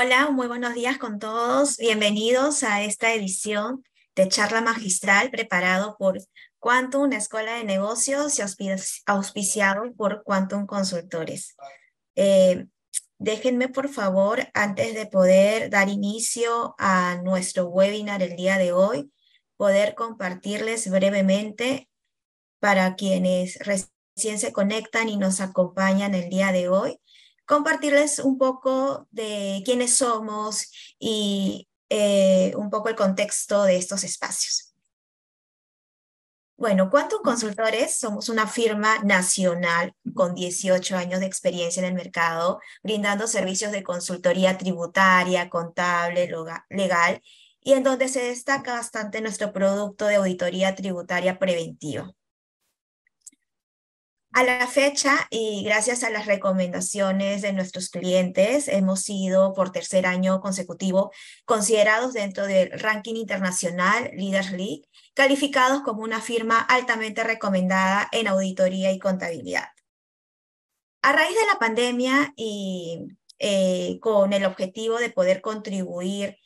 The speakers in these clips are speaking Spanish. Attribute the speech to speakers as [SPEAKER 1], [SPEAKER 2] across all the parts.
[SPEAKER 1] Hola, muy buenos días con todos. Bienvenidos a esta edición de charla magistral preparado por Quantum, escuela de negocios y auspiciado por Quantum Consultores. Eh, déjenme, por favor, antes de poder dar inicio a nuestro webinar el día de hoy, poder compartirles brevemente para quienes recién se conectan y nos acompañan el día de hoy, compartirles un poco de quiénes somos y eh, un poco el contexto de estos espacios. Bueno, Quantum Consultores somos una firma nacional con 18 años de experiencia en el mercado, brindando servicios de consultoría tributaria, contable, legal, y en donde se destaca bastante nuestro producto de auditoría tributaria preventiva. A la fecha, y gracias a las recomendaciones de nuestros clientes, hemos sido por tercer año consecutivo considerados dentro del ranking internacional Leaders League, calificados como una firma altamente recomendada en auditoría y contabilidad. A raíz de la pandemia y eh, con el objetivo de poder contribuir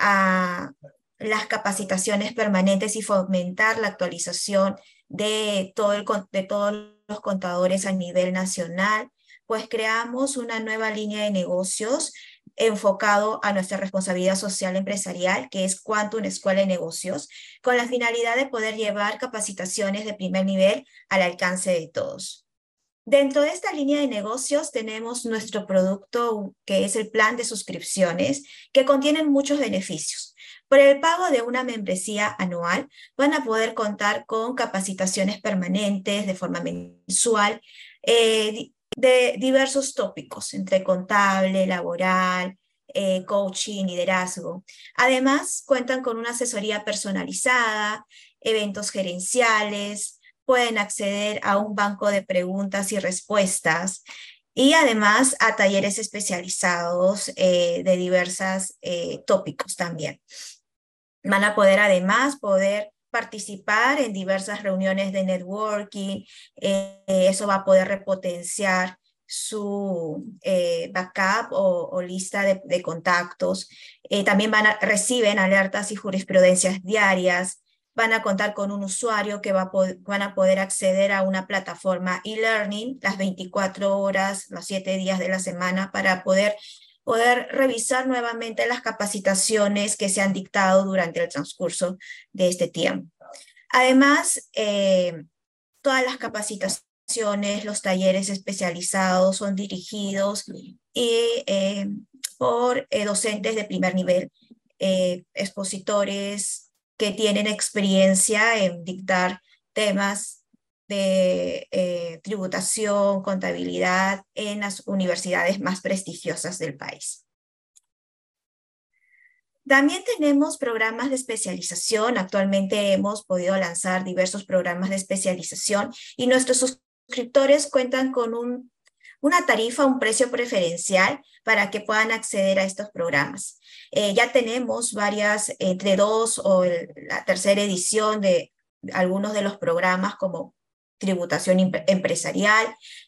[SPEAKER 1] a las capacitaciones permanentes y fomentar la actualización de, todo el, de todos los contadores a nivel nacional, pues creamos una nueva línea de negocios enfocado a nuestra responsabilidad social empresarial, que es Quantum Escuela de Negocios, con la finalidad de poder llevar capacitaciones de primer nivel al alcance de todos. Dentro de esta línea de negocios tenemos nuestro producto que es el plan de suscripciones, que contienen muchos beneficios. Por el pago de una membresía anual van a poder contar con capacitaciones permanentes de forma mensual eh, de diversos tópicos, entre contable, laboral, eh, coaching, liderazgo. Además, cuentan con una asesoría personalizada, eventos gerenciales, pueden acceder a un banco de preguntas y respuestas y además a talleres especializados eh, de diversos tópicos también. Van a poder además poder participar en diversas reuniones de networking, eh, eso va a poder repotenciar su eh, backup o, lista de, contactos. Eh, también van a, reciben alertas y jurisprudencias diarias. Van a contar con un usuario que va van a poder acceder a una plataforma e-learning las 24 horas, los 7 días de la semana para poder poder revisar nuevamente las capacitaciones que se han dictado durante el transcurso de este tiempo. Además, eh, todas las capacitaciones, los talleres especializados son dirigidos y, eh, por eh, docentes de primer nivel, expositores que tienen experiencia en dictar temas de eh, tributación, contabilidad en las universidades más prestigiosas del país. También tenemos programas de especialización. Actualmente hemos podido lanzar diversos programas de especialización y nuestros suscriptores cuentan con un, una tarifa, un precio preferencial para que puedan acceder a estos programas. Eh, ya tenemos varias, entre dos o la tercera edición de algunos de los programas como tributación empresarial,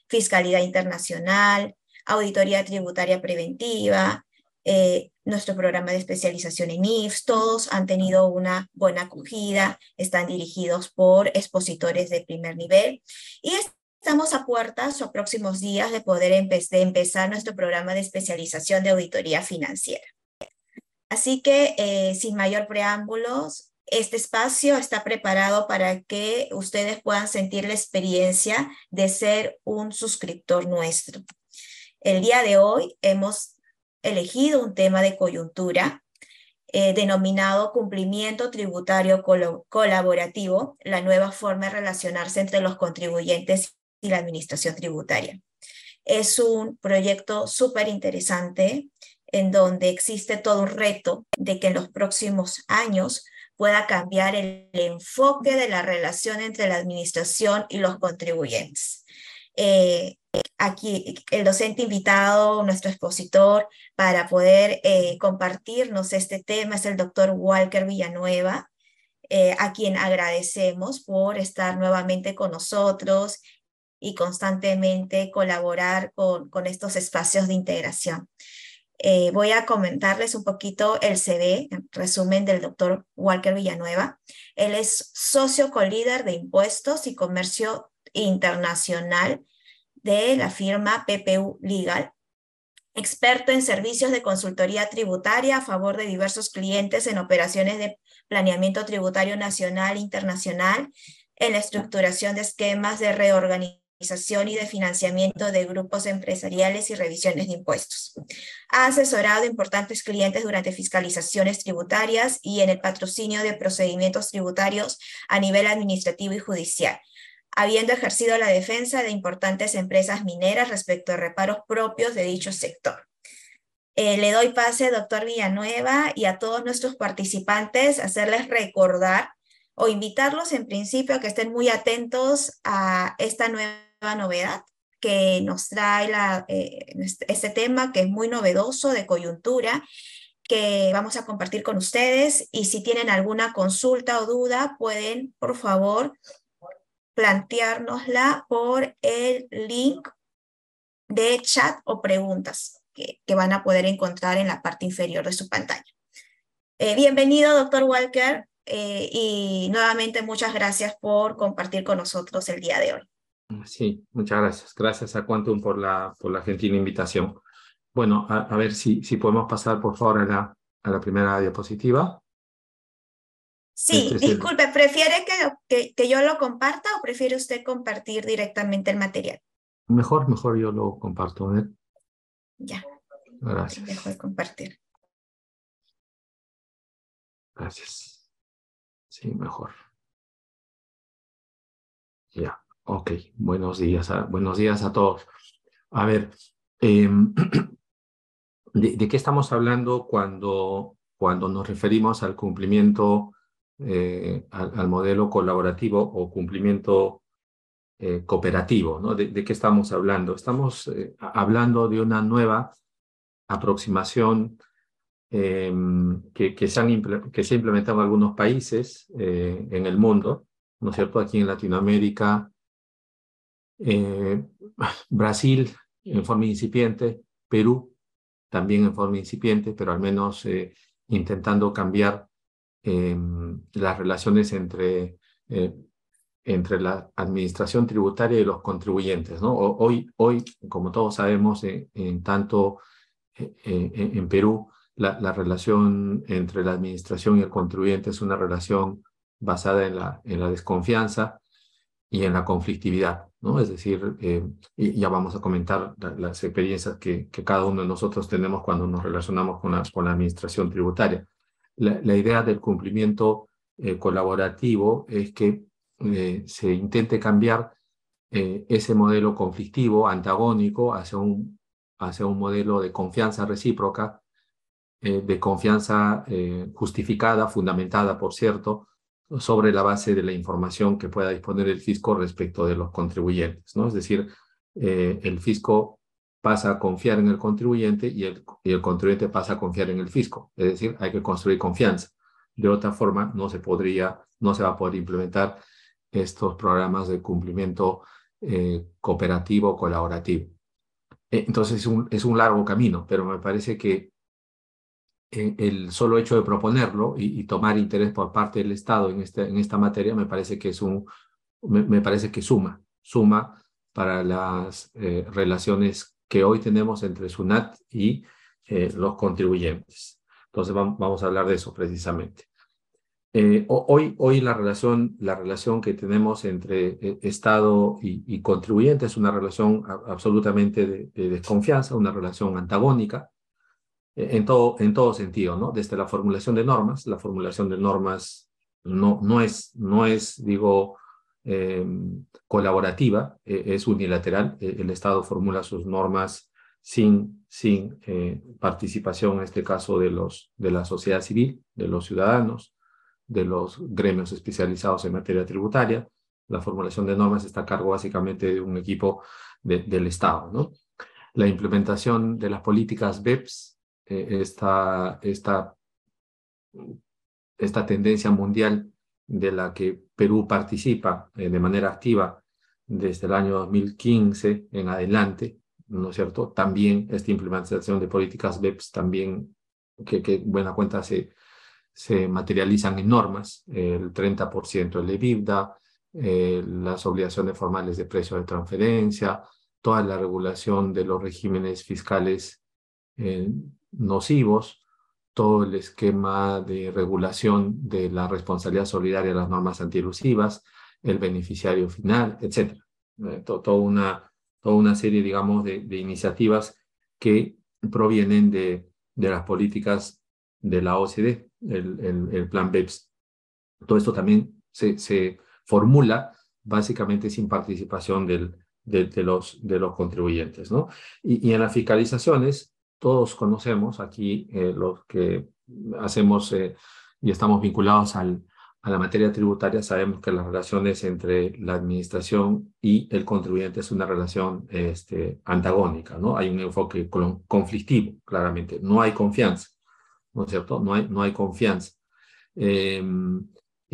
[SPEAKER 1] fiscalidad internacional, auditoría tributaria preventiva, eh, nuestro programa de especialización en IFS, todos han tenido una buena acogida, están dirigidos por expositores de primer nivel y estamos a puertas o próximos días de poder empezar nuestro programa de especialización de auditoría financiera. Así que, eh, sin mayor preámbulos, este espacio está preparado para que ustedes puedan sentir la experiencia de ser un suscriptor nuestro. El día de hoy hemos elegido un tema de coyuntura eh, denominado cumplimiento tributario colaborativo, la nueva forma de relacionarse entre los contribuyentes y la administración tributaria. Es un proyecto súper interesante en donde existe todo un reto de que en los próximos años pueda cambiar el enfoque de la relación entre la administración y los contribuyentes. Eh, aquí el docente invitado, nuestro expositor, para poder eh, compartirnos este tema es el doctor Walker Villanueva, eh, a quien agradecemos por estar nuevamente con nosotros y constantemente colaborar con, con estos espacios de integración. Eh, voy a comentarles un poquito el CV, resumen del doctor Walker Villanueva. Él es socio colíder de impuestos y comercio internacional de la firma PPU Legal, experto en servicios de consultoría tributaria a favor de diversos clientes en operaciones de planeamiento tributario nacional e internacional, en la estructuración de esquemas de reorganización y de financiamiento de grupos empresariales y revisiones de impuestos. Ha asesorado importantes clientes durante fiscalizaciones tributarias y en el patrocinio de procedimientos tributarios a nivel administrativo y judicial habiendo ejercido la defensa de importantes empresas mineras respecto a reparos propios de dicho sector. Eh, le doy pase, doctor Villanueva, y a todos nuestros participantes, hacerles recordar o invitarlos en principio a que estén muy atentos a esta nueva novedad que nos trae eh, este tema que es muy novedoso de coyuntura que vamos a compartir con ustedes y si tienen alguna consulta o duda pueden por favor planteárnosla por el link de chat o preguntas que, van a poder encontrar en la parte inferior de su pantalla. Eh, bienvenido, doctor Walker, eh, y nuevamente muchas gracias por compartir con nosotros el día de hoy.
[SPEAKER 2] Sí, muchas gracias. Gracias a Quantum por la, por la gentil invitación. Bueno, a, ver si, si podemos pasar por favor a la, a la primera diapositiva.
[SPEAKER 1] Sí, este disculpe, ¿prefiere que, que, yo lo comparta o prefiere usted compartir directamente el material?
[SPEAKER 2] Mejor, mejor yo lo comparto. ¿eh?
[SPEAKER 1] Ya.
[SPEAKER 2] Gracias.
[SPEAKER 1] Mejor compartir.
[SPEAKER 2] Gracias. Sí, mejor. Ya, ok. Buenos días, a, buenos días a todos. A ver, em, ¿de, qué estamos hablando cuando, cuando nos referimos al cumplimiento eh, al, modelo colaborativo o cumplimiento eh, cooperativo. ¿no? ¿De, qué estamos hablando? Estamos eh, hablando de una nueva aproximación em, que, se han que se ha implementado en algunos países en el mundo, ¿no es cierto? Aquí en Latinoamérica, Brasil en forma incipiente, Perú también en forma incipiente, pero al menos intentando cambiar Em, las relaciones entre, eh, entre la administración tributaria y los contribuyentes. ¿no? Hoy, hoy, como todos sabemos, eh, en tanto eh, en Perú, la, la, relación entre la administración y el contribuyente es una relación basada en la, en la desconfianza y en la conflictividad. ¿No? Es decir, y ya vamos a comentar las experiencias que, cada uno de nosotros tenemos cuando nos relacionamos con la, administración tributaria la, idea del cumplimiento eh, colaborativo es que eh, se intente cambiar eh, ese modelo conflictivo, antagónico, hacia un, hacia un modelo de confianza recíproca, de confianza justificada, fundamentada, por cierto, sobre la base de la información que pueda disponer el fisco respecto de los contribuyentes. ¿no? Es decir, el fisco pasa a confiar en el contribuyente y el, y el contribuyente pasa a confiar en el fisco. Es decir, hay que construir confianza. De otra forma, no se podría, no se va a poder implementar estos programas de cumplimiento eh, cooperativo, colaborativo. Eh, entonces es un, es un largo camino, pero me parece que eh, el solo hecho de proponerlo y, tomar interés por parte del Estado en, este, en esta materia me parece que es un, me, me parece que suma, suma para las relaciones que hoy tenemos entre SUNAT y eh, los contribuyentes. Entonces vamos, a hablar de eso precisamente. Eh, hoy, hoy la, relación, la relación que tenemos entre eh, Estado y, contribuyente es una relación absolutamente de, desconfianza, una relación antagónica, en, todo, en todo sentido, ¿no? Desde la formulación de normas, la formulación de normas no, no, es, no es, digo, Em, colaborativa, eh, es unilateral. Eh, el Estado formula sus normas sin, sin eh, participación, en este caso, de, los, de la sociedad civil, de los ciudadanos, de los gremios especializados en materia tributaria. La formulación de normas está a cargo básicamente de un equipo del Estado. ¿no? La implementación de las políticas BEPS, esta, esta, esta tendencia mundial de la que Perú participa eh, de manera activa desde el año 2015 en adelante, ¿no es cierto? También esta implementación de políticas BEPS también, que, que buena cuenta se, se materializan en normas, el 30% del EBITDA, eh, las obligaciones formales de precio de transferencia, toda la regulación de los regímenes fiscales eh, nocivos, todo el esquema de regulación de la responsabilidad solidaria, las normas antielusivas, el beneficiario final, etc. Eh, una, toda una serie, digamos, de, de iniciativas que provienen de, de, las políticas de la OCDE, el, el, el, plan BEPS. Todo esto también se, se formula básicamente sin participación del, de, de, los, de los contribuyentes. ¿no? Y, y en las fiscalizaciones, todos conocemos aquí eh, los que hacemos eh, y estamos vinculados a la materia tributaria, sabemos que las relaciones entre la administración y el contribuyente es una relación este, antagónica, ¿no? Hay un enfoque conflictivo, claramente. No hay confianza, ¿no es cierto? No hay, no hay confianza. Eh,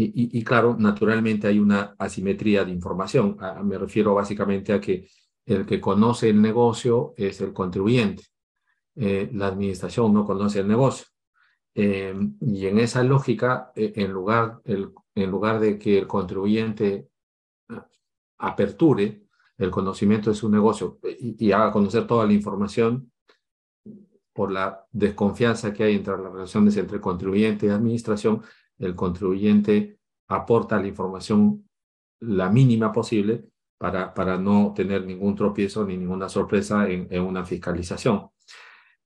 [SPEAKER 2] y, claro, naturalmente hay una asimetría de información. A, me refiero básicamente a que el que conoce el negocio es el contribuyente eh, la administración no conoce el negocio. Eh, y en esa lógica, eh, en, lugar, el, en lugar de que el contribuyente ah, aperture el conocimiento de su negocio y, y, haga conocer toda la información, por la desconfianza que hay entre las relaciones entre contribuyente y administración, el contribuyente aporta la información la mínima posible para, para no tener ningún tropiezo ni ninguna sorpresa en, en una fiscalización.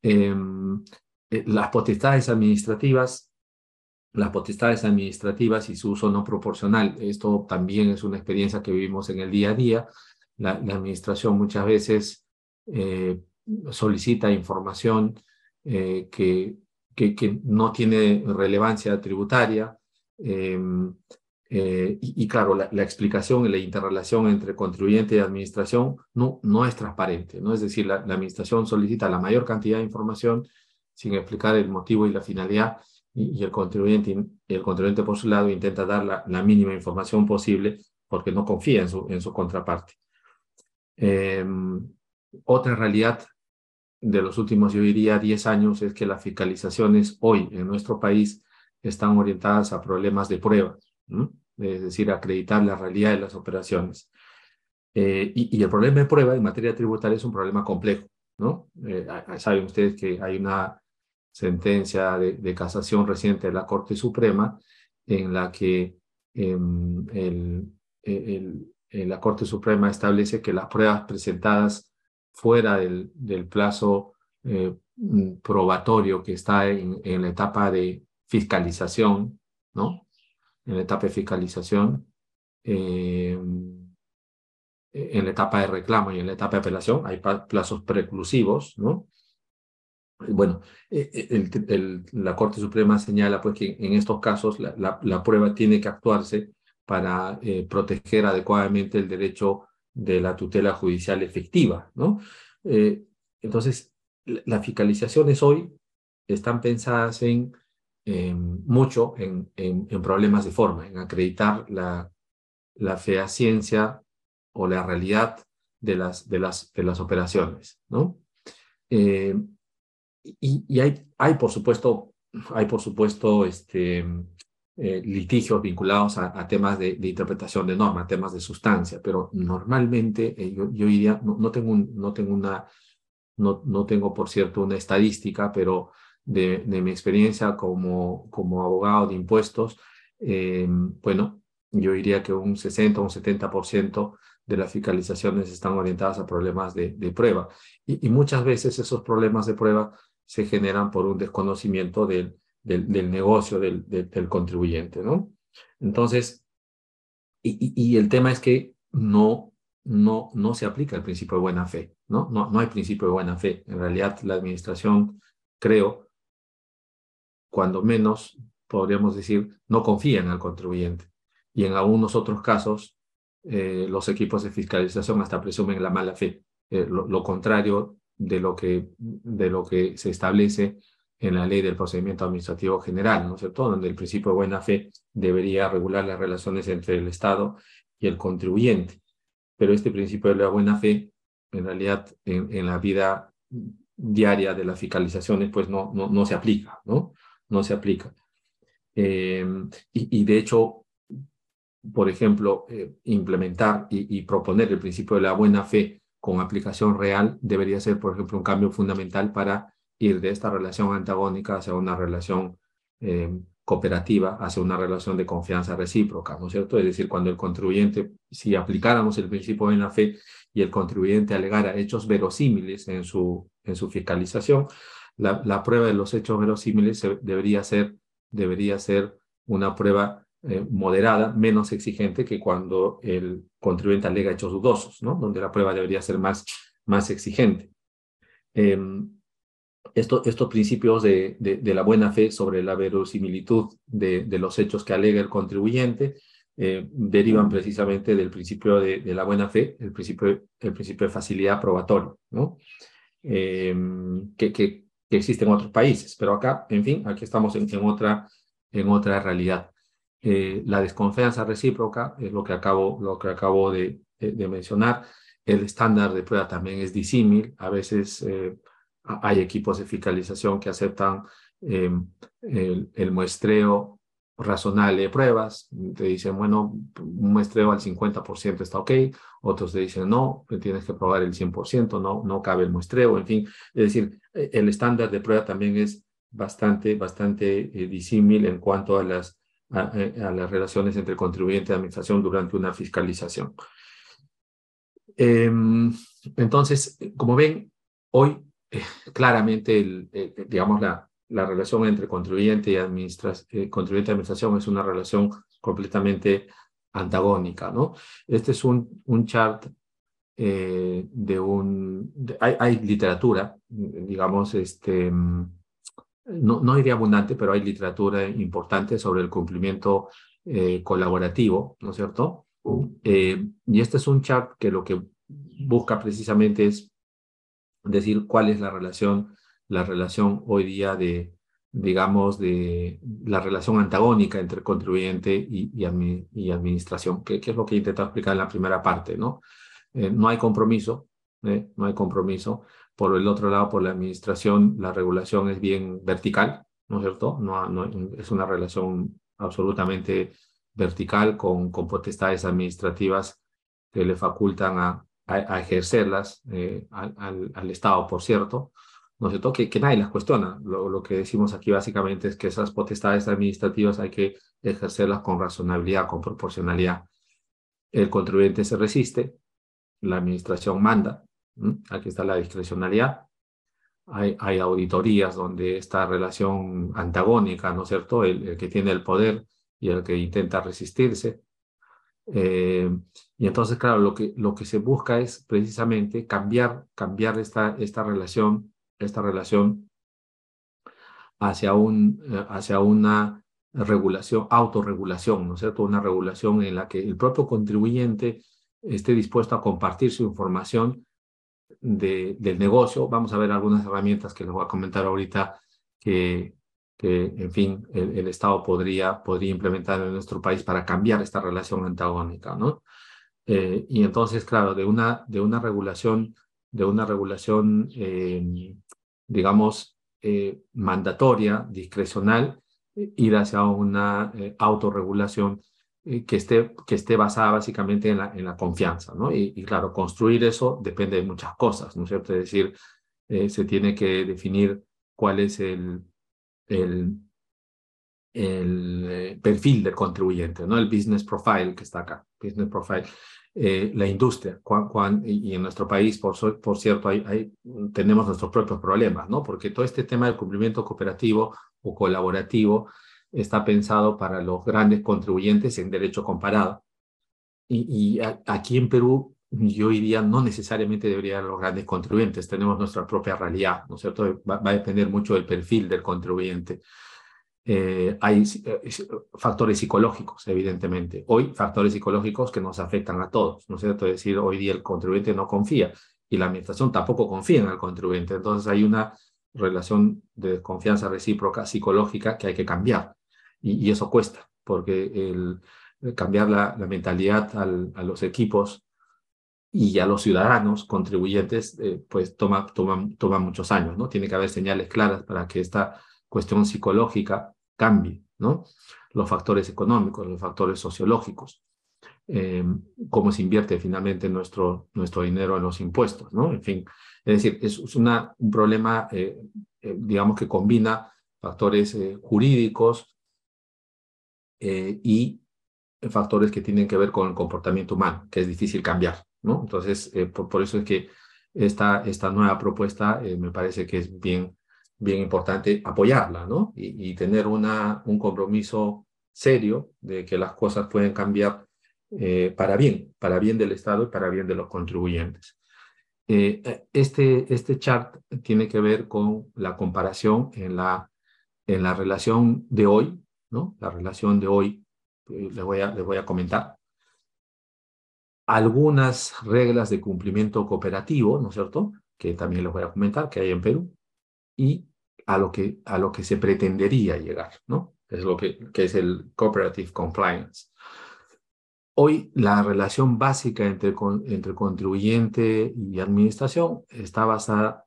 [SPEAKER 2] Em, eh, las potestades administrativas, las potestades administrativas y su uso no proporcional. Esto también es una experiencia que vivimos en el día a día. La, administración muchas veces eh, solicita información eh, que, que, que, no tiene relevancia tributaria. Em, eh, y, y, claro, la, la, explicación y la interrelación entre contribuyente y administración no, no es transparente, ¿no? Es decir, la, la, administración solicita la mayor cantidad de información sin explicar el motivo y la finalidad y, y el, contribuyente, el contribuyente por su lado intenta dar la, la, mínima información posible porque no confía en su, en su contraparte. Eh, otra realidad de los últimos, yo diría, 10 años es que las fiscalizaciones hoy en nuestro país están orientadas a problemas de prueba. ¿no? Es decir, acreditar la realidad de las operaciones. Eh, y, el problema de prueba en materia tributaria es un problema complejo, ¿no? Eh, saben ustedes que hay una sentencia de, casación reciente de la Corte Suprema en la que el, el, el, la Corte Suprema establece que las pruebas presentadas fuera del, plazo eh, probatorio que está en la etapa de fiscalización, ¿no? En la etapa de fiscalización, eh, en la etapa de reclamo y en la etapa de apelación, hay plazos preclusivos, ¿no? Bueno, eh, eh, el, la Corte Suprema señala pues que en estos casos la prueba tiene que actuarse para eh, proteger adecuadamente el derecho de la tutela judicial efectiva, ¿no? Eh, entonces, las fiscalizaciones hoy están pensadas en eh, mucho en, en, en, problemas de forma, en acreditar la, la fehaciencia o la realidad de las, de las, de las operaciones. ¿no? Eh, y, y hay, hay, por supuesto, hay, por supuesto este, eh, litigios vinculados a, a temas de, de, interpretación de norma, temas de sustancia, pero normalmente eh, yo, yo diría, no, no, tengo un, no tengo una, no, no tengo por cierto una estadística, pero de, de mi experiencia como, como abogado de impuestos, eh, bueno, yo diría que un 60 o un 70% de las fiscalizaciones están orientadas a problemas de, de prueba. Y, y, muchas veces esos problemas de prueba se generan por un desconocimiento del, del, negocio del, del, del, contribuyente, ¿no? Entonces, y, y, el tema es que no, no, no se aplica el principio de buena fe, ¿no? No, no hay principio de buena fe. En realidad, la administración, creo, cuando menos, podríamos decir, no confían al contribuyente. Y en algunos otros casos, eh, los equipos de fiscalización hasta presumen la mala fe, eh, lo, lo, contrario de lo, que, de lo que se establece en la ley del procedimiento administrativo general, ¿no es cierto?, donde el principio de buena fe debería regular las relaciones entre el Estado y el contribuyente. Pero este principio de la buena fe en realidad en, la vida diaria de las fiscalizaciones pues no, no, no se aplica, ¿no? No se aplica. Eh, y, de hecho, por ejemplo, eh, implementar y, proponer el principio de la buena fe con aplicación real debería ser, por ejemplo, un cambio fundamental para ir de esta relación antagónica hacia una relación eh, cooperativa, hacia una relación de confianza recíproca, ¿no es cierto? Es decir, cuando el contribuyente, si aplicáramos el principio de la fe y el contribuyente alegara hechos verosímiles en su, en su fiscalización, la, la prueba de los hechos verosímiles debería ser, debería ser una prueba eh, moderada, menos exigente que cuando el contribuyente alega hechos dudosos, ¿no? Donde la prueba debería ser más, más exigente. Em, estos principios de, de, la buena fe sobre la verosimilitud de, de los hechos que alega el contribuyente eh, derivan precisamente del principio de, la buena fe, el principio, el principio de facilidad probatoria, ¿no? Em, que, que, existe en otros países, pero acá, en fin, aquí estamos en, otra, en otra realidad. Eh, la desconfianza recíproca es lo que acabo, lo que acabo de, mencionar. El estándar de prueba también es disímil. A veces eh, hay equipos de fiscalización que aceptan em, el, muestreo razonable de pruebas. Te dicen, bueno, un muestreo al 50% está ok. Otros te dicen, no, tienes que probar el 100%, no, no cabe el muestreo. En fin, es decir, e, el estándar de prueba también es bastante, bastante eh, disímil en cuanto a las, eh, a, las relaciones entre contribuyente y administración durante una fiscalización. Em, entonces, como ven, hoy claramente, el, digamos, la, la relación entre contribuyente y, eh, contribuyente administración es una relación completamente antagónica, ¿no? Este es un, un chart eh, de un... hay, literatura, digamos, este, no, no diría abundante, pero hay literatura importante sobre el cumplimiento eh, colaborativo, ¿no es cierto? y este es un chart que lo que busca precisamente es decir cuál es la relación, la relación hoy día de, digamos, de la relación antagónica entre contribuyente y, y, administración, que, es lo que he intentado explicar en la primera parte, ¿no? Eh, no hay compromiso, ¿eh? no hay compromiso. Por el otro lado, por la administración, la regulación es bien vertical, ¿no es cierto? No, no es una relación absolutamente vertical con, con potestades administrativas que le facultan a, a, ejercerlas eh, al, al, Estado, por cierto, ¿no es cierto? Que, que nadie las cuestiona. Lo, lo, que decimos aquí básicamente es que esas potestades administrativas hay que ejercerlas con razonabilidad, con proporcionalidad. El contribuyente se resiste, la administración manda, aquí está la discrecionalidad. Hay, hay, auditorías donde esta relación antagónica, ¿no es cierto? El, el, que tiene el poder y el que intenta resistirse. Eh, y entonces, claro, lo que, lo que se busca es precisamente cambiar, cambiar esta, esta relación, esta relación hacia, un, eh, hacia una regulación, autorregulación, ¿no es cierto? Una regulación en la que el propio contribuyente esté dispuesto a compartir su información de, del negocio. Vamos a ver algunas herramientas que les voy a comentar ahorita que, que, en fin, el, Estado podría, podría implementar en nuestro país para cambiar esta relación antagónica, ¿no? Eh, y entonces, claro, de una, de una regulación, de una regulación, eh, digamos, eh, mandatoria, discrecional, ir hacia una autorregulación que, esté, que esté basada básicamente en la, en la confianza, ¿no? Y, claro, construir eso depende de muchas cosas, ¿no es cierto? Es decir, se tiene que definir cuál es el, el, el eh, perfil del contribuyente, ¿no? el business profile que está acá, business profile. Eh, la industria, y en nuestro país, por, por cierto, hay, tenemos nuestros propios problemas, ¿no? Porque todo este tema del cumplimiento cooperativo o colaborativo está pensado para los grandes contribuyentes en derecho comparado. Y, y aquí en Perú, yo diría, no necesariamente deberían los grandes contribuyentes, tenemos nuestra propia realidad, ¿no es cierto? Va, a depender mucho del perfil del contribuyente. Eh, hay eh, factores psicológicos, evidentemente. Hoy, factores psicológicos que nos afectan a todos, ¿no es cierto? Es decir, hoy día el contribuyente no confía y la administración tampoco confía en el contribuyente. Entonces hay una relación de confianza recíproca psicológica que hay que cambiar. Y, eso cuesta, porque el, cambiar la, la mentalidad al, a los equipos y a los ciudadanos contribuyentes, eh, pues toma, toma, toma muchos años, ¿no? Tiene que haber señales claras para que esta cuestión psicológica cambie, ¿no? Los factores económicos, los factores sociológicos, eh, cómo se invierte finalmente nuestro, nuestro dinero en los impuestos, ¿no? En fin, es decir, es un problema, eh, digamos, que combina factores jurídicos y factores que tienen que ver con el comportamiento humano, que es difícil cambiar, ¿no? Entonces, eh, por, eso es que esta, esta nueva propuesta eh, me parece que es bien, bien importante apoyarla, ¿no? Y, tener una, un compromiso serio de que las cosas pueden cambiar eh, para bien, para bien del Estado y para bien de los contribuyentes. este, este chart tiene que ver con la comparación en la, en la relación de hoy, ¿no? La relación de hoy, les voy a, les voy a comentar algunas reglas de cumplimiento cooperativo, ¿no es cierto? Que también les voy a comentar que hay en Perú, y a lo que, a lo que se pretendería llegar, ¿no? Es lo que, que es el cooperative compliance. Hoy la relación básica entre, entre contribuyente y administración está basada,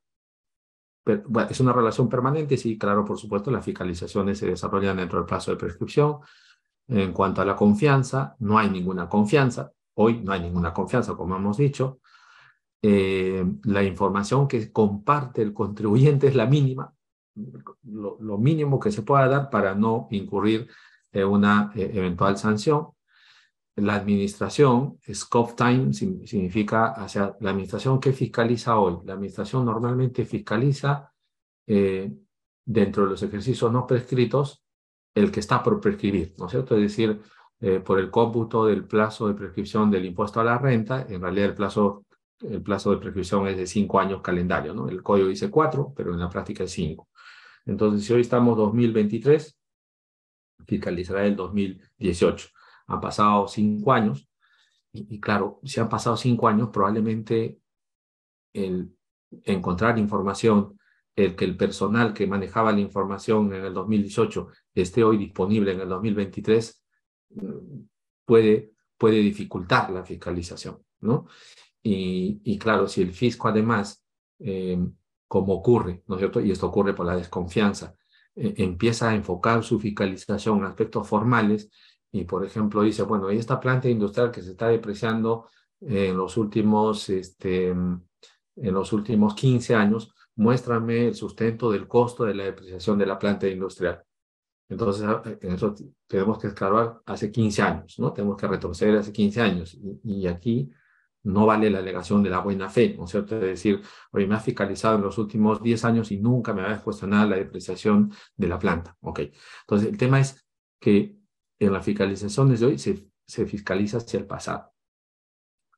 [SPEAKER 2] bueno, es una relación permanente, sí, claro, por supuesto, las fiscalizaciones se desarrollan dentro del plazo de prescripción. En cuanto a la confianza, no hay ninguna confianza, Hoy no hay ninguna confianza, como hemos dicho. Eh, la información que comparte el contribuyente es la mínima, lo, mínimo que se pueda dar para no incurrir en una eh, eventual sanción. La administración, scope time, significa hacia la administración que fiscaliza hoy. La administración normalmente fiscaliza eh, dentro de los ejercicios no prescritos el que está por prescribir, ¿no es cierto? Es decir, por el cómputo del plazo de prescripción del impuesto a la renta. En realidad el plazo, el plazo de prescripción es de cinco años calendario, ¿no? El código dice cuatro, pero en la práctica es cinco. Entonces, si hoy estamos 2023, fiscalizará el 2018. Han pasado cinco años y, claro, si han pasado cinco años, probablemente el encontrar información el que el personal que manejaba la información en el 2018 esté hoy disponible en el 2023 puede, puede dificultar la fiscalización, ¿no? Y, claro, si el fisco además, eh, como ocurre, ¿no es cierto? Y esto ocurre por la desconfianza, eh, empieza a enfocar su fiscalización en aspectos formales y, por ejemplo, dice, bueno, esta planta industrial que se está depreciando en los últimos, este, en los últimos 15 años, muéstrame el sustento del costo de la depreciación de la planta industrial. Entonces, ah, en eso tenemos que escarbar hace 15 años, ¿no? Tenemos que retroceder hace 15 años. Y, aquí no vale la alegación de la buena fe, ¿no es cierto? Es decir, oye, me ha fiscalizado en los últimos 10 años y nunca me había cuestionado la depreciación de la planta. Ok. Entonces, el tema es que en la fiscalización de hoy se, fiscaliza hacia el pasado.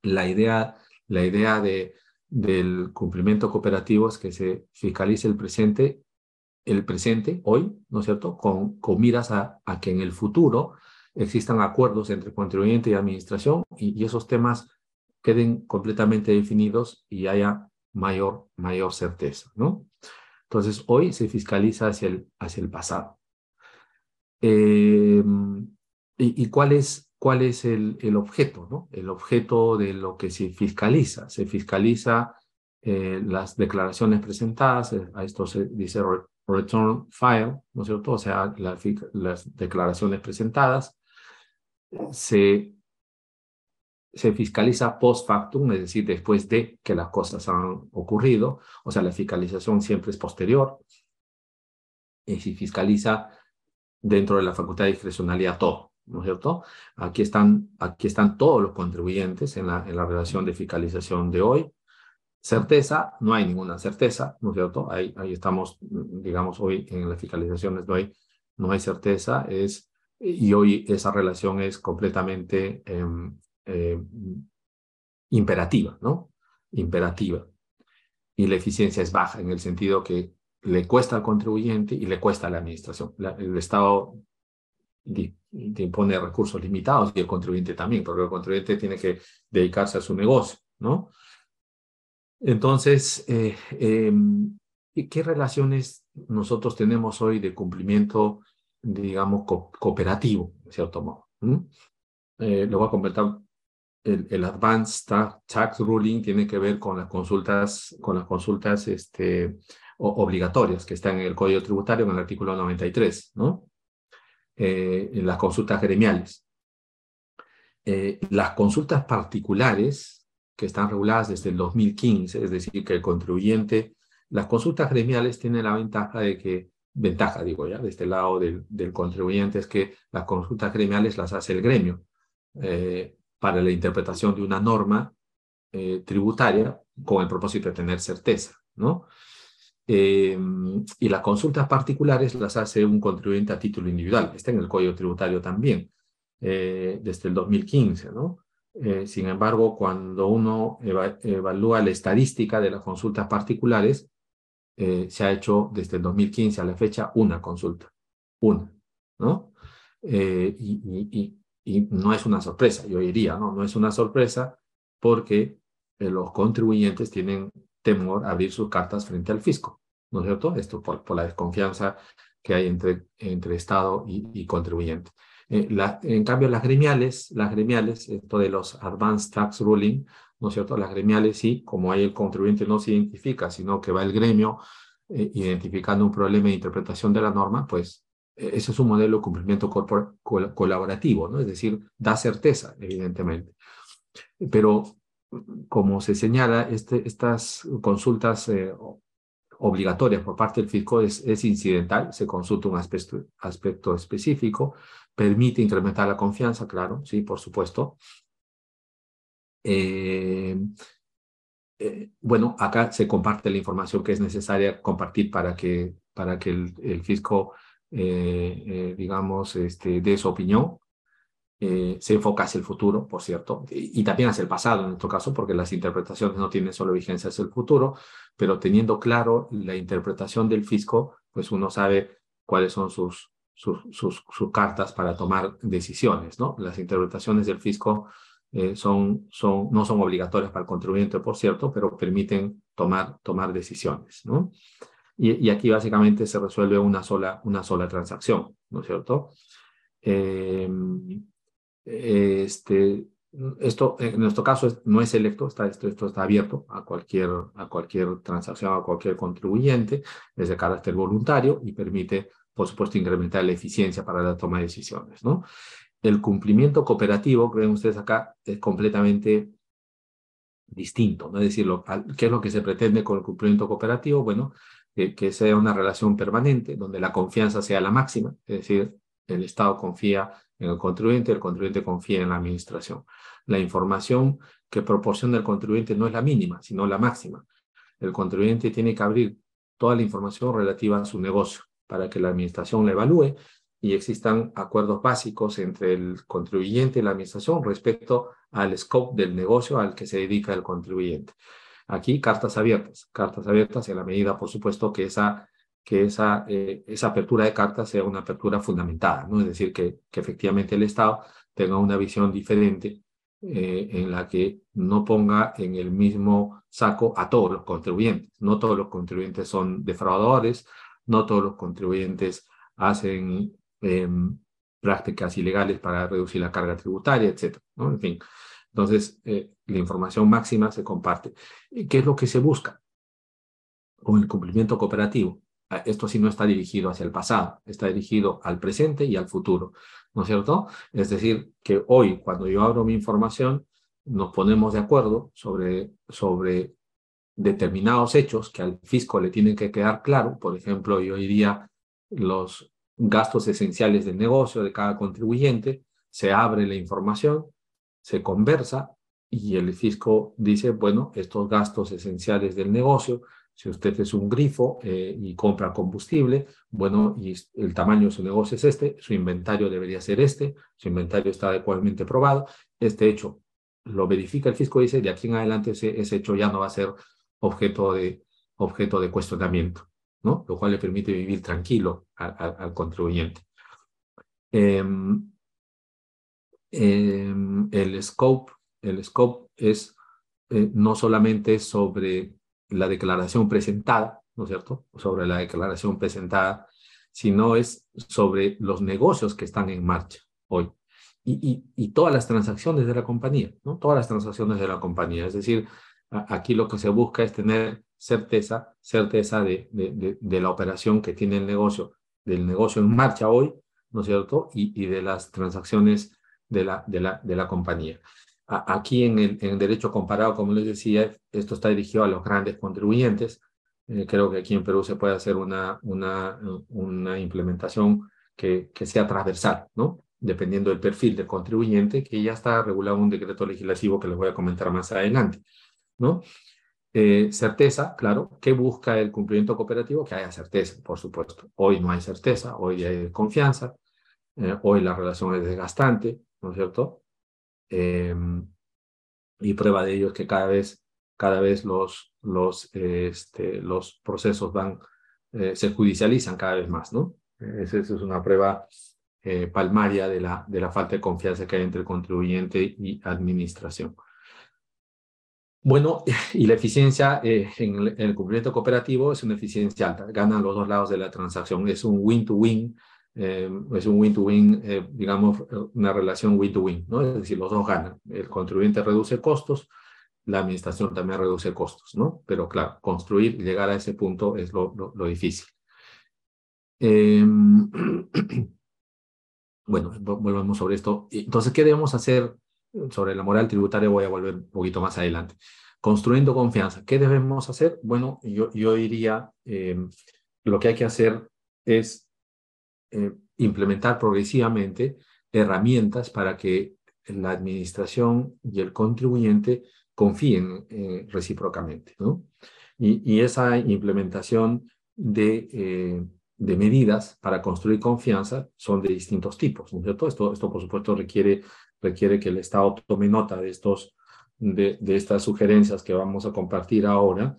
[SPEAKER 2] La idea, la idea de, del cumplimiento cooperativo es que se fiscalice el presente el presente, hoy, ¿no es cierto?, con, miras a, que en el futuro existan acuerdos entre contribuyente y administración y, esos temas queden completamente definidos y haya mayor, mayor certeza, ¿no? Entonces, hoy se fiscaliza hacia el, hacia el pasado. Em, y, cuál es, cuál es el, el, objeto, ¿no? El objeto de lo que se fiscaliza. Se fiscaliza eh, las declaraciones presentadas, eh, a esto se dice return file, ¿no es cierto? O sea, las declaraciones presentadas. Se, se fiscaliza post factum, es decir, después de que las cosas han ocurrido. O sea, la fiscalización siempre es posterior. Y se fiscaliza dentro de la facultad de discrecionalidad todo, ¿no es cierto? Aquí están, aquí están todos los contribuyentes en la, relación de fiscalización de hoy. Certeza, no hay ninguna certeza, ¿no es cierto? Ahí, estamos, digamos, hoy en las fiscalizaciones de hoy no hay certeza, es, y hoy esa relación es completamente em, em, imperativa, ¿no? Imperativa. Y la eficiencia es baja en el sentido que le cuesta al contribuyente y le cuesta a la administración. el Estado impone recursos limitados y el contribuyente también, porque el contribuyente tiene que dedicarse a su negocio, ¿no? Entonces, eh, em, ¿qué relaciones nosotros tenemos hoy de cumplimiento, digamos, cooperativo, de cierto modo? ¿Mm? Eh, le voy a comentar el, el, Advanced Tax Ruling tiene que ver con las consultas, con las consultas este, obligatorias que están en el Código Tributario en el artículo 93, ¿no? Eh, las consultas gremiales. Eh, las consultas particulares que están reguladas desde el 2015, es decir, que el contribuyente, las consultas gremiales tienen la ventaja de que, ventaja digo ya, de este lado del, del contribuyente es que las consultas gremiales las hace el gremio eh, para la interpretación de una norma eh, tributaria con el propósito de tener certeza, ¿no? Eh, y las consultas particulares las hace un contribuyente a título individual. Está en el Código Tributario también, desde el 2015, ¿no? Eh, sin embargo, cuando uno evalúa la estadística de las consultas particulares, eh, se ha hecho desde el 2015 a la fecha una consulta, una, ¿no? Eh, y, no es una sorpresa, yo diría, ¿no? No es una sorpresa porque los contribuyentes tienen temor a abrir sus cartas frente al fisco, ¿no es cierto? Esto por, la desconfianza que hay entre, entre Estado y contribuyente. Eh, en cambio, las gremiales, las gremiales, esto de los Advanced Tax Ruling, ¿no es cierto? Las gremiales sí, como ahí el contribuyente no se identifica, sino que va el gremio eh, identificando un problema de interpretación de la norma, pues ese es un modelo de cumplimiento colaborativo, ¿no? Es decir, da certeza, evidentemente. Pero como se señala, este, estas consultas eh, obligatorias por parte del fisco es, es incidental, se consulta un aspecto, aspecto específico, permite incrementar la confianza, claro, sí, por supuesto. Eh, eh, bueno, acá se comparte la información que es necesaria compartir para que, para que el, fisco, eh, digamos, este, dé su opinión. se enfoca hacia el futuro, por cierto, y, y, también hacia el pasado en nuestro caso, porque las interpretaciones no tienen solo vigencia hacia el futuro, pero teniendo claro la interpretación del fisco, pues uno sabe cuáles son sus, sus, sus, cartas para tomar decisiones. ¿no? Las interpretaciones del fisco eh, son, son, no son obligatorias para el contribuyente, por cierto, pero permiten tomar, tomar decisiones. ¿no? Y, aquí básicamente se resuelve una sola, una sola transacción, ¿no es cierto? Eh, este, esto en nuestro caso no es electo, está, esto, esto está abierto a cualquier, a cualquier transacción, a cualquier contribuyente, es de carácter voluntario y permite por supuesto, incrementar la eficiencia para la toma de decisiones, ¿no? El cumplimiento cooperativo, creen ustedes acá, es completamente distinto, ¿no? Es decir, ¿qué es lo que se pretende con el cumplimiento cooperativo? Bueno, que sea una relación permanente, donde la confianza sea la máxima, es decir, el Estado confía en el contribuyente, el contribuyente confía en la administración. La información que proporciona el contribuyente no es la mínima, sino la máxima. El contribuyente tiene que abrir toda la información relativa a su negocio, para que la administración la evalúe y existan acuerdos básicos entre el contribuyente y la administración respecto al scope del negocio al que se dedica el contribuyente. Aquí cartas abiertas, cartas abiertas en la medida, por supuesto, que esa, que esa, eh, esa apertura de cartas sea una apertura fundamentada, ¿no? Es decir, que, que efectivamente el Estado tenga una visión diferente eh, en la que no ponga en el mismo saco a todos los contribuyentes. No todos los contribuyentes son defraudadores, no todos los contribuyentes hacen em, prácticas ilegales para reducir la carga tributaria, etc. ¿no? En fin, entonces eh, la información máxima se comparte. ¿Y qué es lo que se busca con el cumplimiento cooperativo? Ah, esto sí no está dirigido hacia el pasado, está dirigido al presente y al futuro, ¿no es cierto? Es decir, que hoy cuando yo abro mi información, nos ponemos de acuerdo sobre, sobre determinados hechos que al fisco le tienen que quedar claro, por ejemplo, yo diría los gastos esenciales del negocio de cada contribuyente, se abre la información, se conversa y el fisco dice, bueno, estos gastos esenciales del negocio, si usted es un grifo eh, y compra combustible, bueno, y el tamaño de su negocio es este, su inventario debería ser este, su inventario está adecuadamente probado, este hecho lo verifica el fisco y dice, de aquí en adelante ese, hecho ya no va a ser objeto de, objeto de cuestionamiento, ¿no? Lo cual le permite vivir tranquilo al contribuyente. Em, em, el scope, el scope es eh, no solamente sobre la declaración presentada, ¿no es cierto? Sobre la declaración presentada, sino es sobre los negocios que están en marcha hoy. y, y, todas las transacciones de la compañía, ¿no? Todas las transacciones de la compañía. Es decir, aquí lo que se busca es tener certeza, certeza de, de, de, la operación que tiene el negocio, del negocio en marcha hoy, ¿no es cierto? Y, y de las transacciones de la, de la, de la compañía. Aquí en el, en derecho comparado, como les decía, esto está dirigido a los grandes contribuyentes. Eh, creo que aquí en Perú se puede hacer una, una, una implementación que, que sea transversal, ¿no? dependiendo del perfil del contribuyente, que ya está regulado en un decreto legislativo que les voy a comentar más adelante. ¿no? Eh, certeza, claro, ¿qué busca el cumplimiento cooperativo? Que haya certeza, por supuesto. Hoy no hay certeza, hoy hay confianza, eh, hoy la relación es desgastante, ¿no es cierto? Em, y prueba de ello es que cada vez, cada vez los, los, este, procesos van, eh, se judicializan cada vez más, ¿no? Esa es una prueba eh, palmaria de la, de la falta de confianza que hay entre el contribuyente y administración. Bueno, y la eficiencia eh, en, el, cumplimiento cooperativo es una eficiencia alta, ganan los dos lados de la transacción, es un win-to-win, eh, es un win-to-win, digamos, una relación win-to-win, ¿no? Es decir, los dos ganan, el contribuyente reduce costos, la administración también reduce costos, ¿no? Pero claro, construir, llegar a ese punto es lo, lo, lo difícil. Eh, bueno, volvemos sobre esto. Entonces, ¿qué debemos hacer sobre la moral tributaria? Voy a volver un poquito más adelante. Construyendo confianza. ¿Qué debemos hacer? Bueno, yo, yo diría, em, lo que hay que hacer es eh, implementar progresivamente herramientas para que la administración y el contribuyente confíen eh, recíprocamente, ¿no? Y, esa implementación de eh, de medidas para construir confianza son de distintos tipos, ¿no es cierto? Esto, esto por supuesto, requiere, requiere que el Estado tome nota de, estos, de, estas sugerencias que vamos a compartir ahora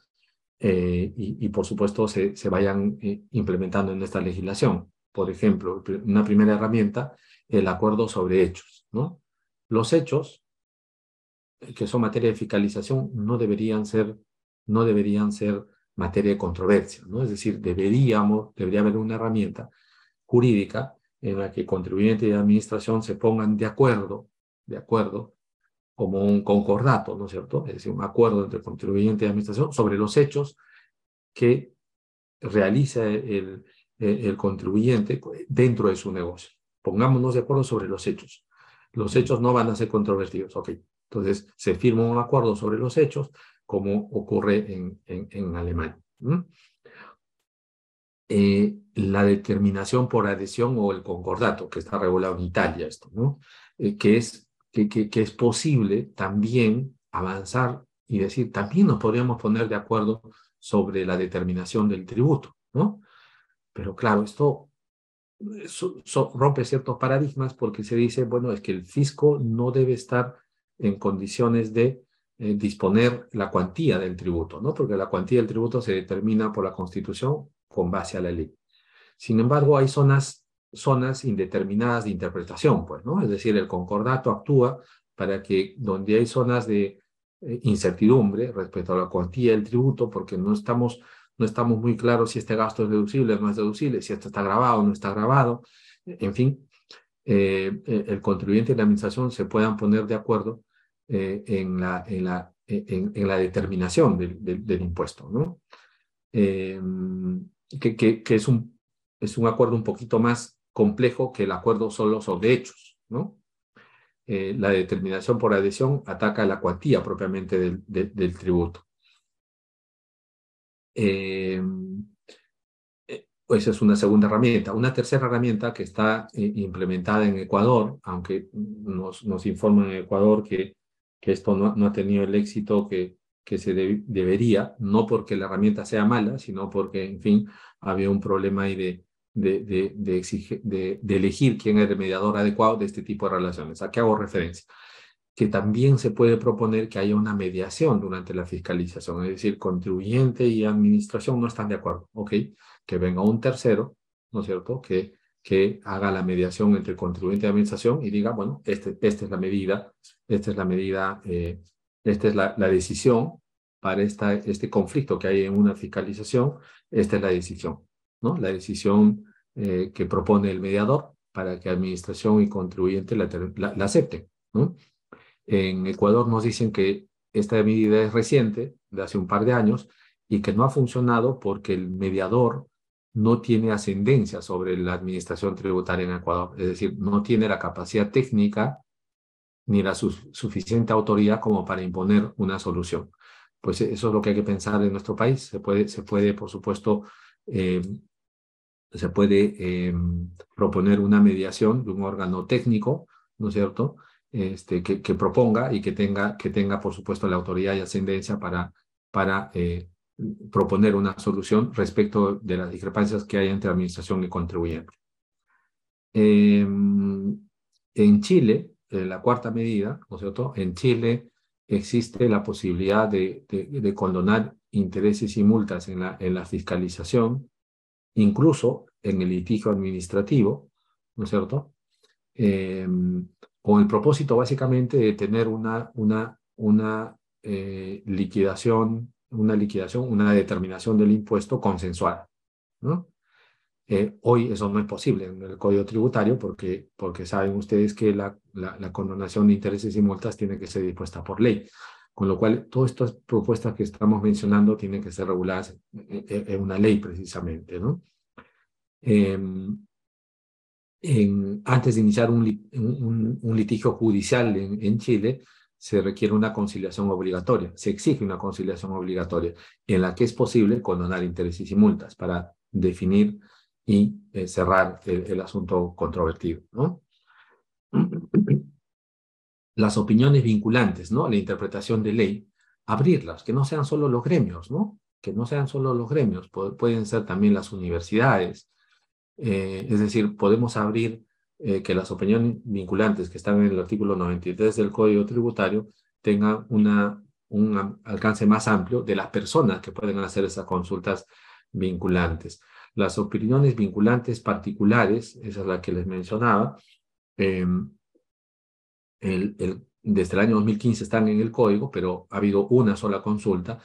[SPEAKER 2] y, por supuesto, se, se vayan implementando en esta legislación. Por ejemplo, una primera herramienta, el acuerdo sobre hechos, ¿no? Los hechos, que son materia de fiscalización, no deberían ser, no deberían ser materia de controversia, ¿no? Es decir, deberíamos, debería haber una herramienta jurídica en la que contribuyente y administración se pongan de acuerdo, de acuerdo, como un concordato, ¿no es cierto? Es decir, un acuerdo entre contribuyente y administración sobre los hechos que realiza el, el, contribuyente dentro de su negocio. Pongámonos de acuerdo sobre los hechos. Los hechos no van a ser controvertidos, ok. Entonces, se firma un acuerdo sobre los hechos, como ocurre en, en, en Alemania. Eh, la determinación por adhesión o el concordato, que está regulado en Italia esto, ¿no? Eh, que, es, que, que, que, es posible también avanzar y decir, también nos podríamos poner de acuerdo sobre la determinación del tributo, ¿no? Pero claro, esto rompe ciertos paradigmas porque se dice, bueno, es que el fisco no debe estar en condiciones de eh, disponer la cuantía del tributo, ¿no? Porque la cuantía del tributo se determina por la Constitución con base a la ley. Sin embargo, hay zonas, zonas indeterminadas de interpretación, pues, ¿no? Es decir, el concordato actúa para que donde hay zonas de eh, incertidumbre respecto a la cuantía del tributo, porque no estamos, no estamos muy claros si este gasto es deducible o no es deducible, si esto está grabado o no está grabado, en fin, eh, el contribuyente y la administración se puedan poner de acuerdo eh, en, la, en, la, en, la determinación del, impuesto, ¿no? Eh, que, que, es, un, es un acuerdo un poquito más complejo que el acuerdo solo sobre hechos, ¿no? Eh, la determinación por adhesión ataca la cuantía propiamente del tributo. Eh, esa es una segunda herramienta. Una tercera herramienta que está eh, implementada en Ecuador, aunque nos, nos informan en Ecuador que que esto no, ha tenido el éxito que, que se de, debería, no porque la herramienta sea mala, sino porque, en fin, había un problema ahí de, de, de elegir quién es el mediador adecuado de este tipo de relaciones. ¿A qué hago referencia? Que también se puede proponer que haya una mediación durante la fiscalización, es decir, contribuyente y administración no están de acuerdo, ¿ok? Que venga un tercero, ¿no es cierto?, que que haga la mediación entre contribuyente y administración y diga, bueno, este, esta es la medida, esta es la medida, eh, esta es la, la, decisión para esta, este conflicto que hay en una fiscalización, esta es la decisión, ¿no? La decisión eh, que propone el mediador para que administración y contribuyente la, la, acepten. ¿no? En Ecuador nos dicen que esta medida es reciente, de hace un par de años, y que no ha funcionado porque el mediador no tiene ascendencia sobre la administración tributaria en Ecuador, es decir, no tiene la capacidad técnica ni la suficiente autoridad como para imponer una solución. Pues eso es lo que hay que pensar en nuestro país. Se puede, se puede por supuesto, eh, se puede eh, proponer una mediación de un órgano técnico, ¿no es cierto?, este, que, proponga y que tenga, que tenga, por supuesto, la autoridad y ascendencia para, para eh, proponer una solución respecto de las discrepancias que hay entre administración y contribuyente. Em, en Chile, la cuarta medida, ¿no es cierto? En Chile existe la posibilidad de, de, condonar intereses y multas en la, en la fiscalización, incluso en el litigio administrativo, ¿no es cierto? Em, con el propósito básicamente de tener una, una, una eh, liquidación una liquidación, una determinación del impuesto consensuada. ¿no? Eh, hoy eso no es posible en el Código Tributario porque, porque saben ustedes que la, la, condonación de intereses y multas tiene que ser dispuesta por ley. Con lo cual, todas estas propuestas que estamos mencionando tienen que ser reguladas en, una ley precisamente. ¿no? Em, en, antes de iniciar un, un, un litigio judicial en, en Chile, se requiere una conciliación obligatoria, se exige una conciliación obligatoria en la que es posible condonar intereses y multas para definir y eh, cerrar el, asunto controvertido. ¿no? Las opiniones vinculantes, ¿no? la interpretación de ley, abrirlas, que no sean solo los gremios, ¿no? que no sean solo los gremios, pueden ser también las universidades. Eh, es decir, podemos abrir eh, que las opiniones vinculantes que están en el artículo 93 del Código Tributario tengan una, un alcance más amplio de las personas que pueden hacer esas consultas vinculantes. Las opiniones vinculantes particulares, esa es la que les mencionaba, el, desde el año 2015 están en el código, pero ha habido una sola consulta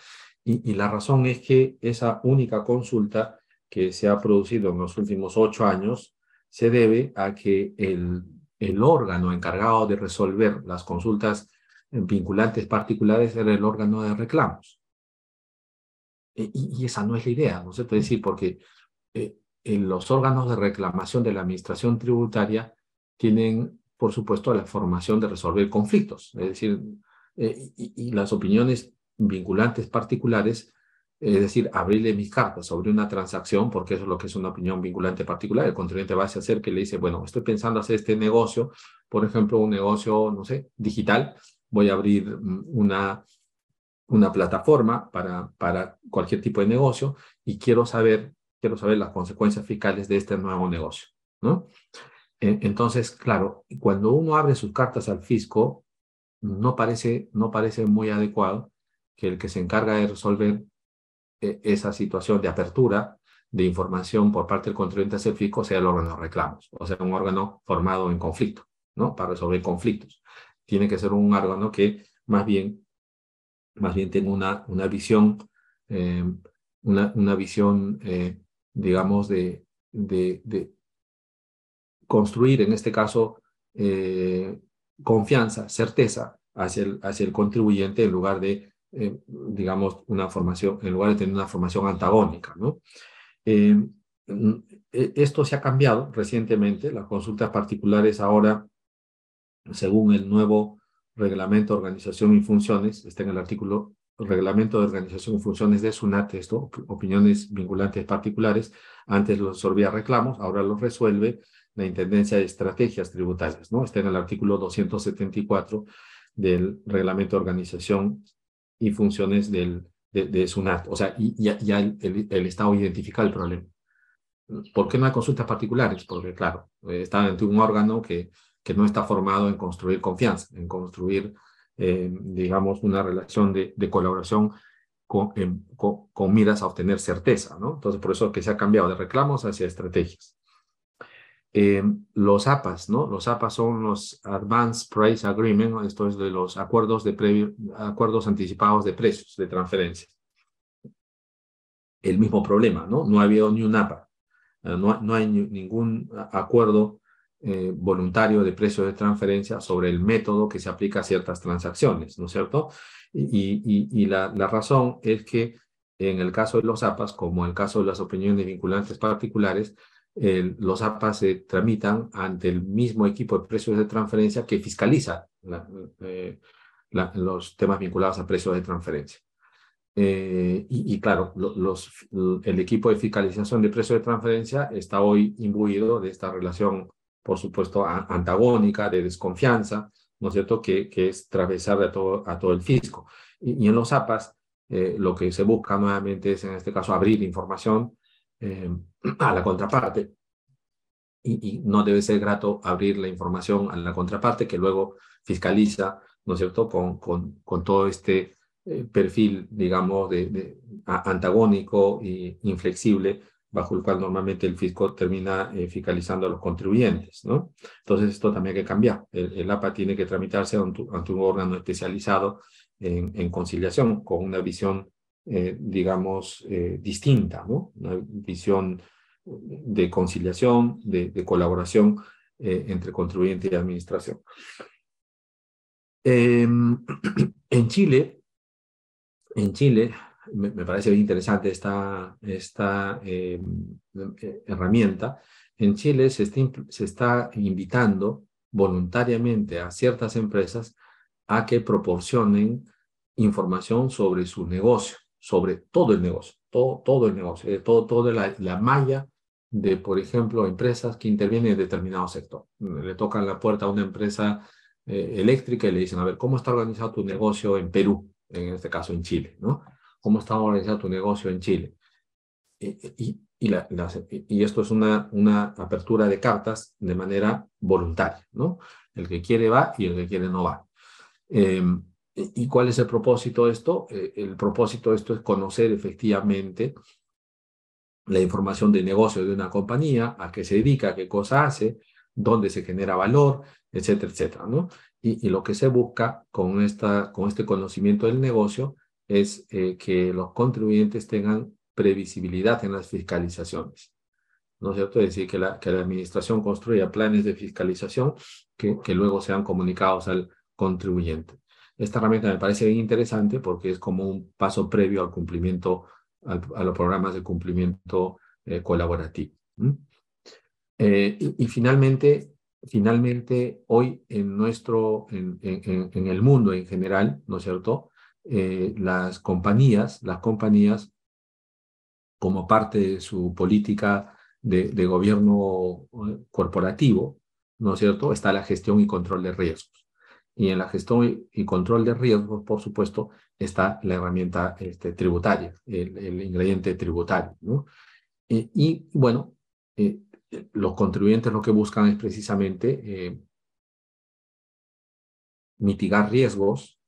[SPEAKER 2] y la razón es que esa única consulta que se ha producido en los últimos ocho años se debe a que el, el órgano encargado de resolver las consultas vinculantes particulares era el órgano de reclamos. E, y, esa no es la idea, ¿no es cierto? Es decir, porque eh, en los órganos de reclamación de la administración tributaria tienen, por supuesto, la formación de resolver conflictos. Es decir, eh, y, y, las opiniones vinculantes particulares es decir, abrirle mis cartas sobre una transacción, porque eso es lo que es una opinión vinculante particular. El contribuyente va a hacer que le dice, bueno, estoy pensando hacer este negocio, por ejemplo, un negocio, no sé, digital. Voy a abrir mm, una, una plataforma para, para cualquier tipo de negocio y quiero saber, quiero saber las consecuencias fiscales de este nuevo negocio, ¿no? E, entonces, claro, cuando uno abre sus cartas al fisco, no parece, no parece muy adecuado que el que se encarga de resolver esa situación de apertura de información por parte del contribuyente hacia el fisco sea el órgano de reclamos, o sea, un órgano formado en conflicto, ¿no? Para resolver conflictos. Tiene que ser un órgano que más bien, más bien tenga una, una visión, eh, una, una visión, eh, digamos, de, de, de, construir, en este caso, eh, confianza, certeza hacia el, hacia el contribuyente en lugar de eh, digamos, una formación, en lugar de tener una formación antagónica, ¿no? Eh, e, esto se ha cambiado recientemente, las consultas particulares ahora, según el nuevo reglamento de organización y funciones, está en el artículo reglamento de organización y funciones de SUNAT, esto, opiniones vinculantes particulares, antes lo resolvía reclamos, ahora lo resuelve la Intendencia de Estrategias Tributarias, ¿no? Está en el artículo 274 del reglamento de organización y funciones del, de, SUNAT. O sea, y, ya, el, el, Estado identifica el problema. ¿Por qué no hay consultas particulares? Porque, claro, está ante un órgano que, que no está formado en construir confianza, en construir, eh, digamos, una relación de, de colaboración con, con, con, miras a obtener certeza, ¿no? Entonces, por eso es que se ha cambiado de reclamos hacia estrategias. Eh, los APAs, ¿no? Los APAs son los Advanced Price Agreement, esto es de los acuerdos, de previo, acuerdos anticipados de precios, de transferencia. El mismo problema, ¿no? No ha habido ni un APA, eh, no, no hay ningún acuerdo eh, voluntario de precio de transferencia sobre el método que se aplica a ciertas transacciones, ¿no es cierto? Y, y, la, la, razón es que en el caso de los APAs, como en el caso de las opiniones vinculantes particulares, los APAs se tramitan ante el mismo equipo de precios de transferencia que fiscaliza eh, los temas vinculados a precios de transferencia. Eh, y, claro, el equipo de fiscalización de precios de transferencia está hoy imbuido de esta relación por supuesto, antagónica, de desconfianza, ¿no es cierto?, que, que es todo, a todo el fisco. Y, en los APAS, eh, lo que se busca nuevamente es, en este caso, abrir información eh, a la contraparte. Y, no debe ser grato abrir la información a la contraparte que luego fiscaliza, ¿no es cierto?, con, con, con todo este eh, perfil, digamos, de, antagónico e inflexible bajo el cual normalmente el fisco termina eh, fiscalizando a los contribuyentes, ¿no? Entonces esto también hay que cambiar. El, APA tiene que tramitarse ante, un órgano especializado en, conciliación con una visión, eh, digamos, eh, distinta, ¿no? Una visión de conciliación, de, colaboración entre contribuyente y administración. Em, en Chile, en Chile, me, parece bien interesante esta, esta eh, eh, herramienta. En Chile se está, se está invitando voluntariamente a ciertas empresas a que proporcionen información sobre su negocio, sobre todo el negocio, todo, todo el negocio, eh, todo, toda la, la malla de, por ejemplo, empresas que intervienen en determinado sector. Le tocan la puerta a una empresa eléctrica y le dicen, a ver, ¿cómo está organizado tu negocio en Perú? En este caso, en Chile, ¿no? cómo está organizado tu negocio en Chile. Y, y, la, y, esto es una, una apertura de cartas de manera voluntaria, ¿no? El que quiere va y el que quiere no va. Em, ¿Y cuál es el propósito de esto? Eh, el propósito de esto es conocer efectivamente la información de negocio de una compañía, a qué se dedica, qué cosa hace, dónde se genera valor, etcétera, etcétera, ¿no? Y, y lo que se busca con, esta, con este conocimiento del negocio es eh, que los contribuyentes tengan previsibilidad en las fiscalizaciones. ¿No es cierto? Es decir, que la, que la administración construya planes de fiscalización que, que luego sean comunicados al contribuyente. Esta herramienta me parece bien interesante porque es como un paso previo al cumplimiento, a los programas de cumplimiento eh, colaborativo. Eh, y, finalmente, finalmente, hoy en nuestro, en, el mundo en general, ¿no es cierto? Eh, las compañías, las compañías como parte de su política de, gobierno corporativo, ¿no es cierto? Está la gestión y control de riesgos. Y en la gestión y control de riesgos, por supuesto, está la herramienta este, tributaria, el, ingrediente tributario. Eh, y bueno, los contribuyentes lo que buscan es precisamente mitigar riesgos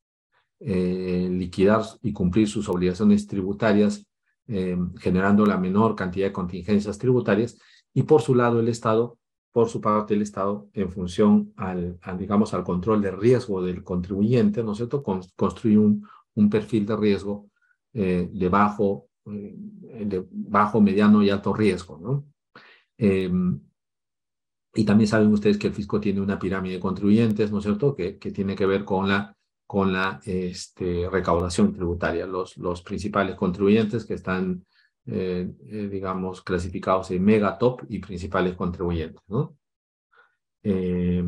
[SPEAKER 2] eh, liquidar y cumplir sus obligaciones tributarias, eh, generando la menor cantidad de contingencias tributarias, y por su lado el Estado, por su parte el Estado, en función al, digamos, al control de riesgo del contribuyente, ¿no es cierto?, construye un, un perfil de riesgo eh, de, bajo, de bajo, mediano y alto riesgo, ¿no? y también saben ustedes que el fisco tiene una pirámide de contribuyentes, ¿no es cierto?, que, que tiene que ver con la con la este, recaudación tributaria. Los, los principales contribuyentes que están, eh, eh, digamos, clasificados en mega top y principales contribuyentes. ¿no? Eh,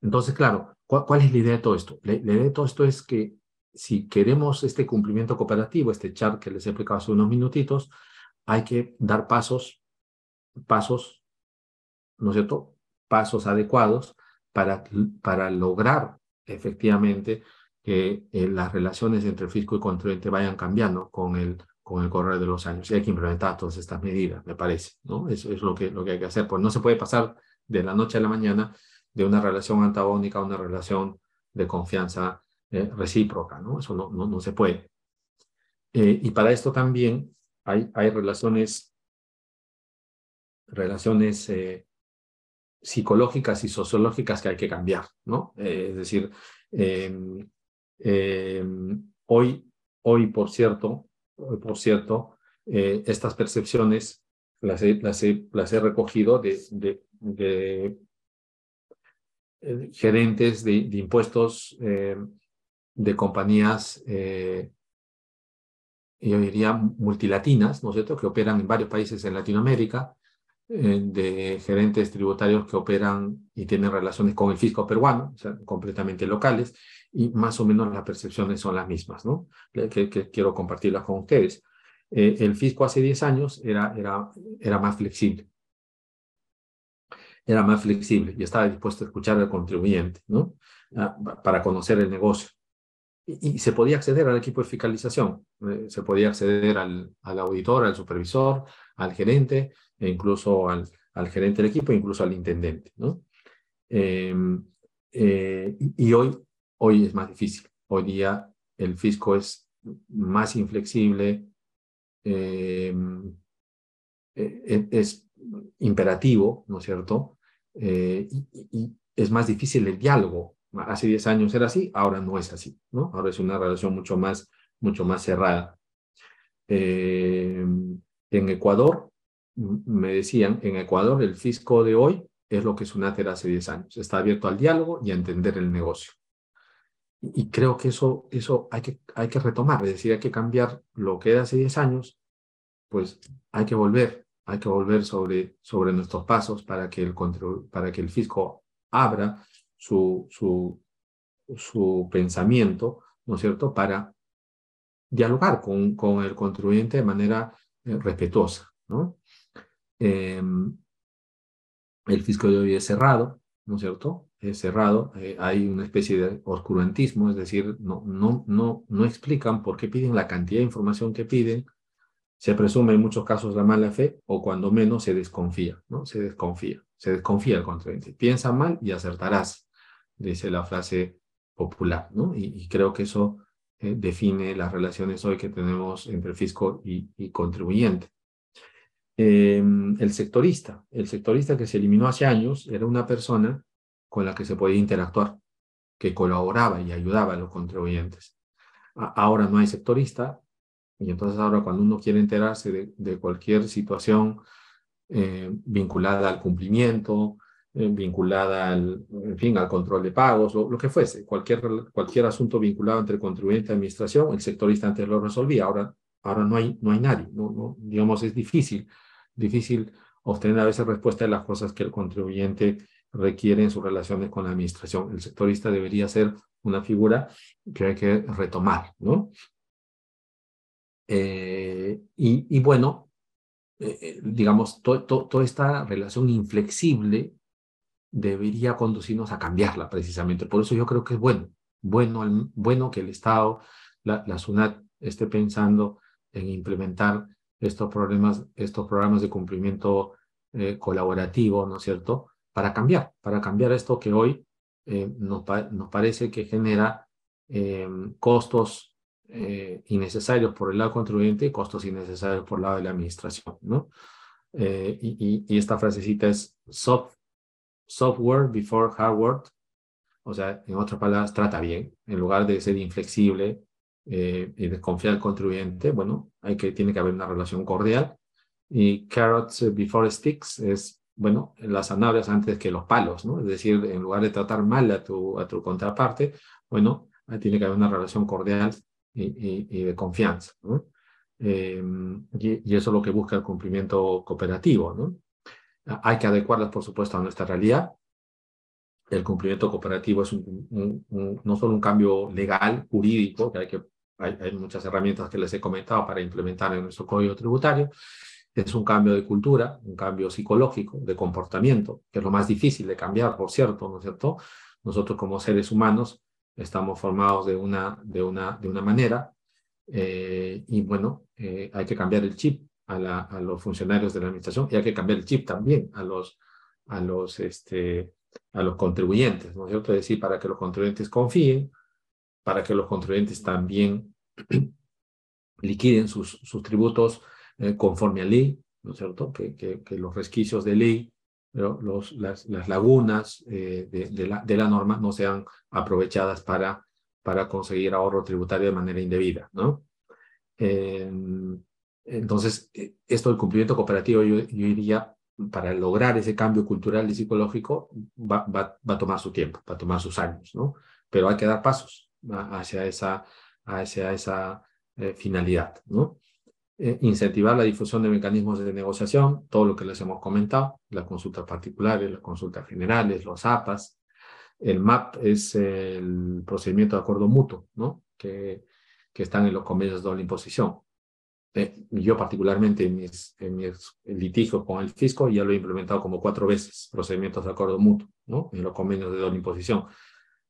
[SPEAKER 2] entonces, claro, ¿cuál, es la idea de todo esto? La, idea de todo esto es que si queremos este cumplimiento cooperativo, este chart que les he explicado hace unos minutitos, hay que dar pasos, pasos, ¿no es cierto? Pasos adecuados para, para lograr efectivamente que las relaciones entre fisco y contribuyente vayan cambiando con el, con el correr de los años. Y hay que implementar todas estas medidas, me parece. ¿no? Eso es lo que, lo que hay que hacer. Pues no se puede pasar de la noche a la mañana de una relación antagónica a una relación de confianza eh, recíproca. ¿no? Eso no, no, no se puede. Eh, y para esto también hay, hay relaciones, relaciones psicológicas y sociológicas que hay que cambiar. ¿no? es decir, em, eh, hoy, hoy, por cierto, por cierto eh, estas percepciones las he, recogido de, de, gerentes de, impuestos de compañías, yo diría, multilatinas, ¿no es cierto?, que operan en varios países en Latinoamérica, de gerentes tributarios que operan y tienen relaciones con el fisco peruano, o sea, completamente locales, y más o menos las percepciones son las mismas, ¿no? Que, quiero compartirlas con ustedes. Eh, el fisco hace 10 años era, era, era más flexible. Era más flexible y estaba dispuesto a escuchar al contribuyente, ¿no? Ah, para conocer el negocio. Y, se podía acceder al equipo de fiscalización, eh, se podía acceder al, al auditor, al supervisor, al gerente, e incluso al, al gerente del equipo, incluso al intendente, ¿no? Em, eh, y hoy, hoy es más difícil. Hoy día el fisco es más inflexible, em, e, e, es imperativo, ¿no es cierto? Eh, y, es más difícil el diálogo. Hace 10 años era así, ahora no es así, ¿no? Ahora es una relación mucho más, mucho más cerrada. En Ecuador, me decían, en Ecuador el fisco de hoy es lo que SUNAT era hace 10 años. Está abierto al diálogo y a entender el negocio. Y creo que eso, eso hay, que, hay que retomar, es decir, hay que cambiar lo que era hace 10 años, pues hay que volver, hay que volver sobre, sobre nuestros pasos para que el, control, para que el fisco abra su, su, su pensamiento, ¿no es cierto?, para dialogar con, con el contribuyente de manera eh, respetuosa, ¿no? Em, el fisco de hoy es cerrado, ¿no es cierto? Es cerrado, eh, hay una especie de oscurantismo, es decir, no, no, no, no explican por qué piden la cantidad de información que piden, se presume en muchos casos la mala fe o cuando menos se desconfía, ¿no? Se desconfía, se desconfía el contribuyente. Piensa mal y acertarás, dice la frase popular, ¿no? Y, creo que eso eh, define las relaciones hoy que tenemos entre fisco y, y contribuyente. Em, el sectorista. El sectorista que se eliminó hace años era una persona con la que se podía interactuar, que colaboraba y ayudaba a los contribuyentes. ahora no hay sectorista y entonces ahora cuando uno quiere enterarse de, cualquier situación eh, vinculada al cumplimiento, eh, vinculada al, en fin, al control de pagos, o lo que fuese, cualquier, cualquier asunto vinculado entre contribuyente y administración, el sectorista antes lo resolvía, ahora, ahora no, hay, no hay nadie, no, no, digamos, es difícil difícil obtener a veces respuesta de las cosas que el contribuyente requiere en sus relaciones con la administración. El sectorista debería ser una figura que hay que retomar, ¿no? Eh, y, bueno, eh, eh, digamos, toda esta relación inflexible debería conducirnos a cambiarla precisamente. Por eso yo creo que es bueno, bueno, bueno que el Estado, la, la SUNAT, esté pensando en implementar estos, problemas, estos programas de cumplimiento eh, colaborativo, ¿no es cierto? Para cambiar, para cambiar esto que hoy eh, nos, nos, parece que genera eh, costos innecesarios por el lado contribuyente y costos innecesarios por el lado de la administración, ¿no? Y, y, esta frasecita es soft, software before hardware, o sea, en otras palabras, trata bien, en lugar de ser inflexible, eh, y desconfiar del contribuyente, bueno, hay que, tiene que haber una relación cordial. Y carrots before sticks es, bueno, las zanahorias antes que los palos, ¿no? Es decir, en lugar de tratar mal a tu, a tu contraparte, bueno, tiene que haber una relación cordial y, y, de confianza. Em, y, eso es lo que busca el cumplimiento cooperativo, ¿no? Hay que adecuarlas, por supuesto, a nuestra realidad. El cumplimiento cooperativo es un, no solo un cambio legal, jurídico, que hay que hay, muchas herramientas que les he comentado para implementar en nuestro código tributario. Es un cambio de cultura, un cambio psicológico, de comportamiento, que es lo más difícil de cambiar, por cierto, ¿no cierto? Nosotros como seres humanos estamos formados de una, de una, de una manera eh, y bueno, eh, hay que cambiar el chip a, los funcionarios de la administración y hay que cambiar el chip también a los, a los, este, a los contribuyentes, ¿no cierto? Es decir, para que los contribuyentes confíen, para que los contribuyentes también liquiden sus, sus tributos eh, conforme a ley, ¿no es cierto? Que, que, que los resquicios de ley, los, las, las, lagunas eh, de, de, la, de, la, norma no sean aprovechadas para, para conseguir ahorro tributario de manera indebida, ¿no? Eh, entonces, esto del cumplimiento cooperativo, yo, yo, diría, para lograr ese cambio cultural y psicológico va, va, va, a tomar su tiempo, va a tomar sus años, ¿no? Pero hay que dar pasos hacia esa, hacia esa eh, finalidad, ¿no? Eh, incentivar la difusión de mecanismos de negociación, todo lo que les hemos comentado, las consultas particulares, las consultas generales, los APAS. El MAP es el procedimiento de acuerdo mutuo, ¿no? Que, que están en los convenios de doble imposición. Eh, yo particularmente en mis, en mis litigios con el fisco ya lo he implementado como cuatro veces, procedimientos de acuerdo mutuo, ¿no? En los convenios de doble imposición.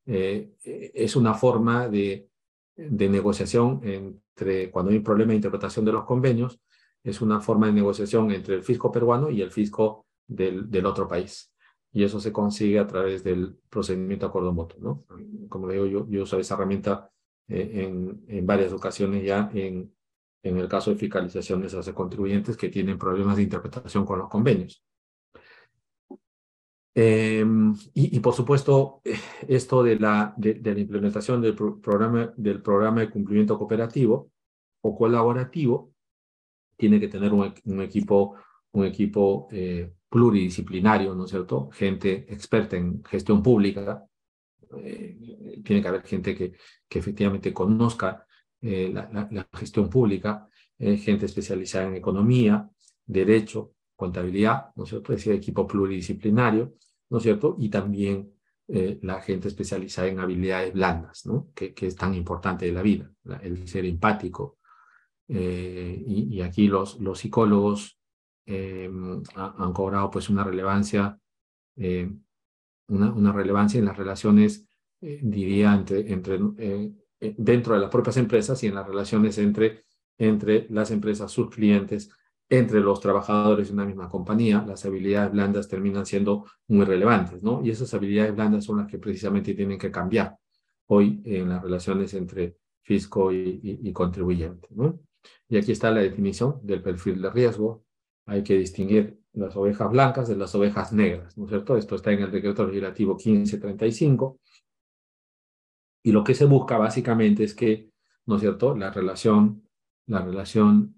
[SPEAKER 2] Eh, es una forma de, negociación entre, cuando hay un problema de interpretación de los convenios, es una forma de negociación entre el fisco peruano y el fisco del, otro país. Y eso se consigue a través del procedimiento de acuerdo mutuo, ¿no? Como digo, yo, yo uso esa herramienta eh, en, en varias ocasiones ya en en el caso de fiscalizaciones hacia contribuyentes que tienen problemas de interpretación con los convenios. Em, y, por supuesto, esto de la, de, la implementación del, programa, del programa de cumplimiento cooperativo o colaborativo tiene que tener un, un equipo, un equipo eh, pluridisciplinario, ¿no es cierto? Gente experta en gestión pública. Eh, tiene que haber gente que, que efectivamente conozca eh, la, gestión pública, eh, gente especializada en economía, derecho, contabilidad, ¿no es cierto? Es decir, equipo pluridisciplinario, ¿no es cierto? Y también eh, la gente especializada en habilidades blandas, ¿no? Que, que, es tan importante de la vida, el ser empático. Y, y, aquí los, los psicólogos han cobrado pues una relevancia, una, una, relevancia en las relaciones, diría, entre, entre eh, dentro de las propias empresas y en las relaciones entre, entre las empresas, sus clientes, entre los trabajadores de una misma compañía, las habilidades blandas terminan siendo muy relevantes, ¿no? Y esas habilidades blandas son las que precisamente tienen que cambiar hoy en las relaciones entre fisco y, y, contribuyente, ¿no? Y aquí está la definición del perfil de riesgo. Hay que distinguir las ovejas blancas de las ovejas negras, ¿no es cierto? Esto está en el decreto legislativo 1535 y lo que se busca básicamente es que, ¿no es cierto?, la relación, la relación,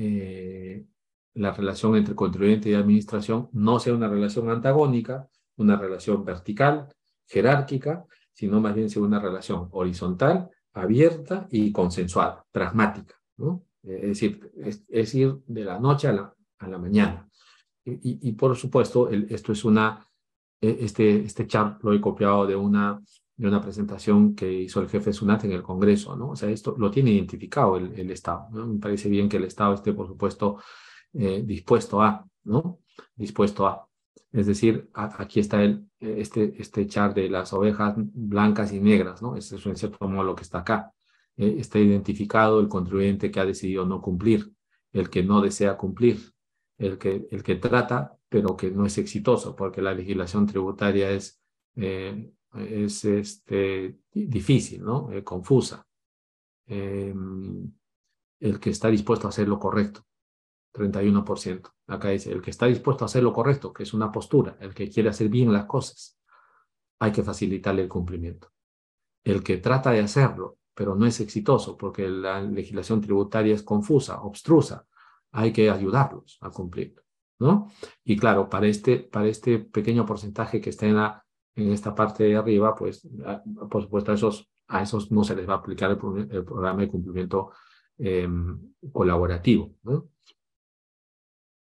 [SPEAKER 2] eh, la relación entre contribuyente y administración no sea una relación antagónica, una relación vertical, jerárquica, sino más bien sea una relación horizontal, abierta y consensuada, pragmática, ¿no? Es decir, es, ir de la noche a la, a la mañana. Y, y, por supuesto, esto es una, e, este, este chart lo he copiado de una de una presentación que hizo el jefe Sunat en el Congreso, ¿no? O sea, esto lo tiene identificado el, Estado. Me parece bien que el Estado esté, por supuesto, eh, dispuesto a, ¿no? Dispuesto a. Es decir, aquí está el, este, este char de las ovejas blancas y negras, ¿no? Es en cierto modo lo que está acá. Eh, está identificado el contribuyente que ha decidido no cumplir, el que no desea cumplir, el que, el que trata, pero que no es exitoso, porque la legislación tributaria es eh, es este, difícil, ¿no? Eh, confusa. Em, el que está dispuesto a hacer lo correcto, 31%. Acá dice, el que está dispuesto a hacer lo correcto, que es una postura, el que quiere hacer bien las cosas, hay que facilitarle el cumplimiento. El que trata de hacerlo, pero no es exitoso porque la legislación tributaria es confusa, obstrusa, hay que ayudarlos a cumplir, ¿no? Y claro, para este, para este pequeño porcentaje que está en la en esta parte de arriba, pues, por supuesto, a esos, no se les va a aplicar el, programa de cumplimiento em, colaborativo.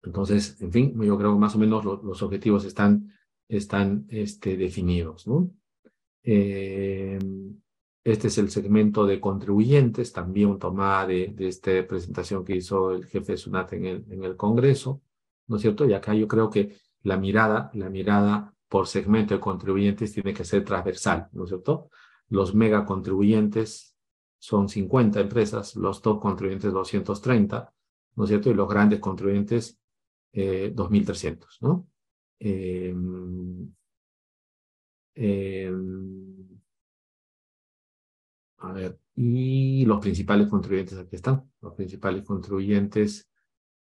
[SPEAKER 2] Entonces, en fin, yo creo que más o menos los objetivos están, este, definidos. Em, este es el segmento de contribuyentes, también tomada de, de esta presentación que hizo el jefe de SUNAT en el Congreso, ¿no es cierto? Y acá yo creo que la mirada, la mirada por segmento de contribuyentes tiene que ser transversal, ¿no es cierto? Los mega contribuyentes son 50 empresas, los top contribuyentes 230, ¿no es cierto? Y los grandes contribuyentes eh, 2.300, ¿no? Eh, eh, a ver, y los principales contribuyentes aquí están, los principales contribuyentes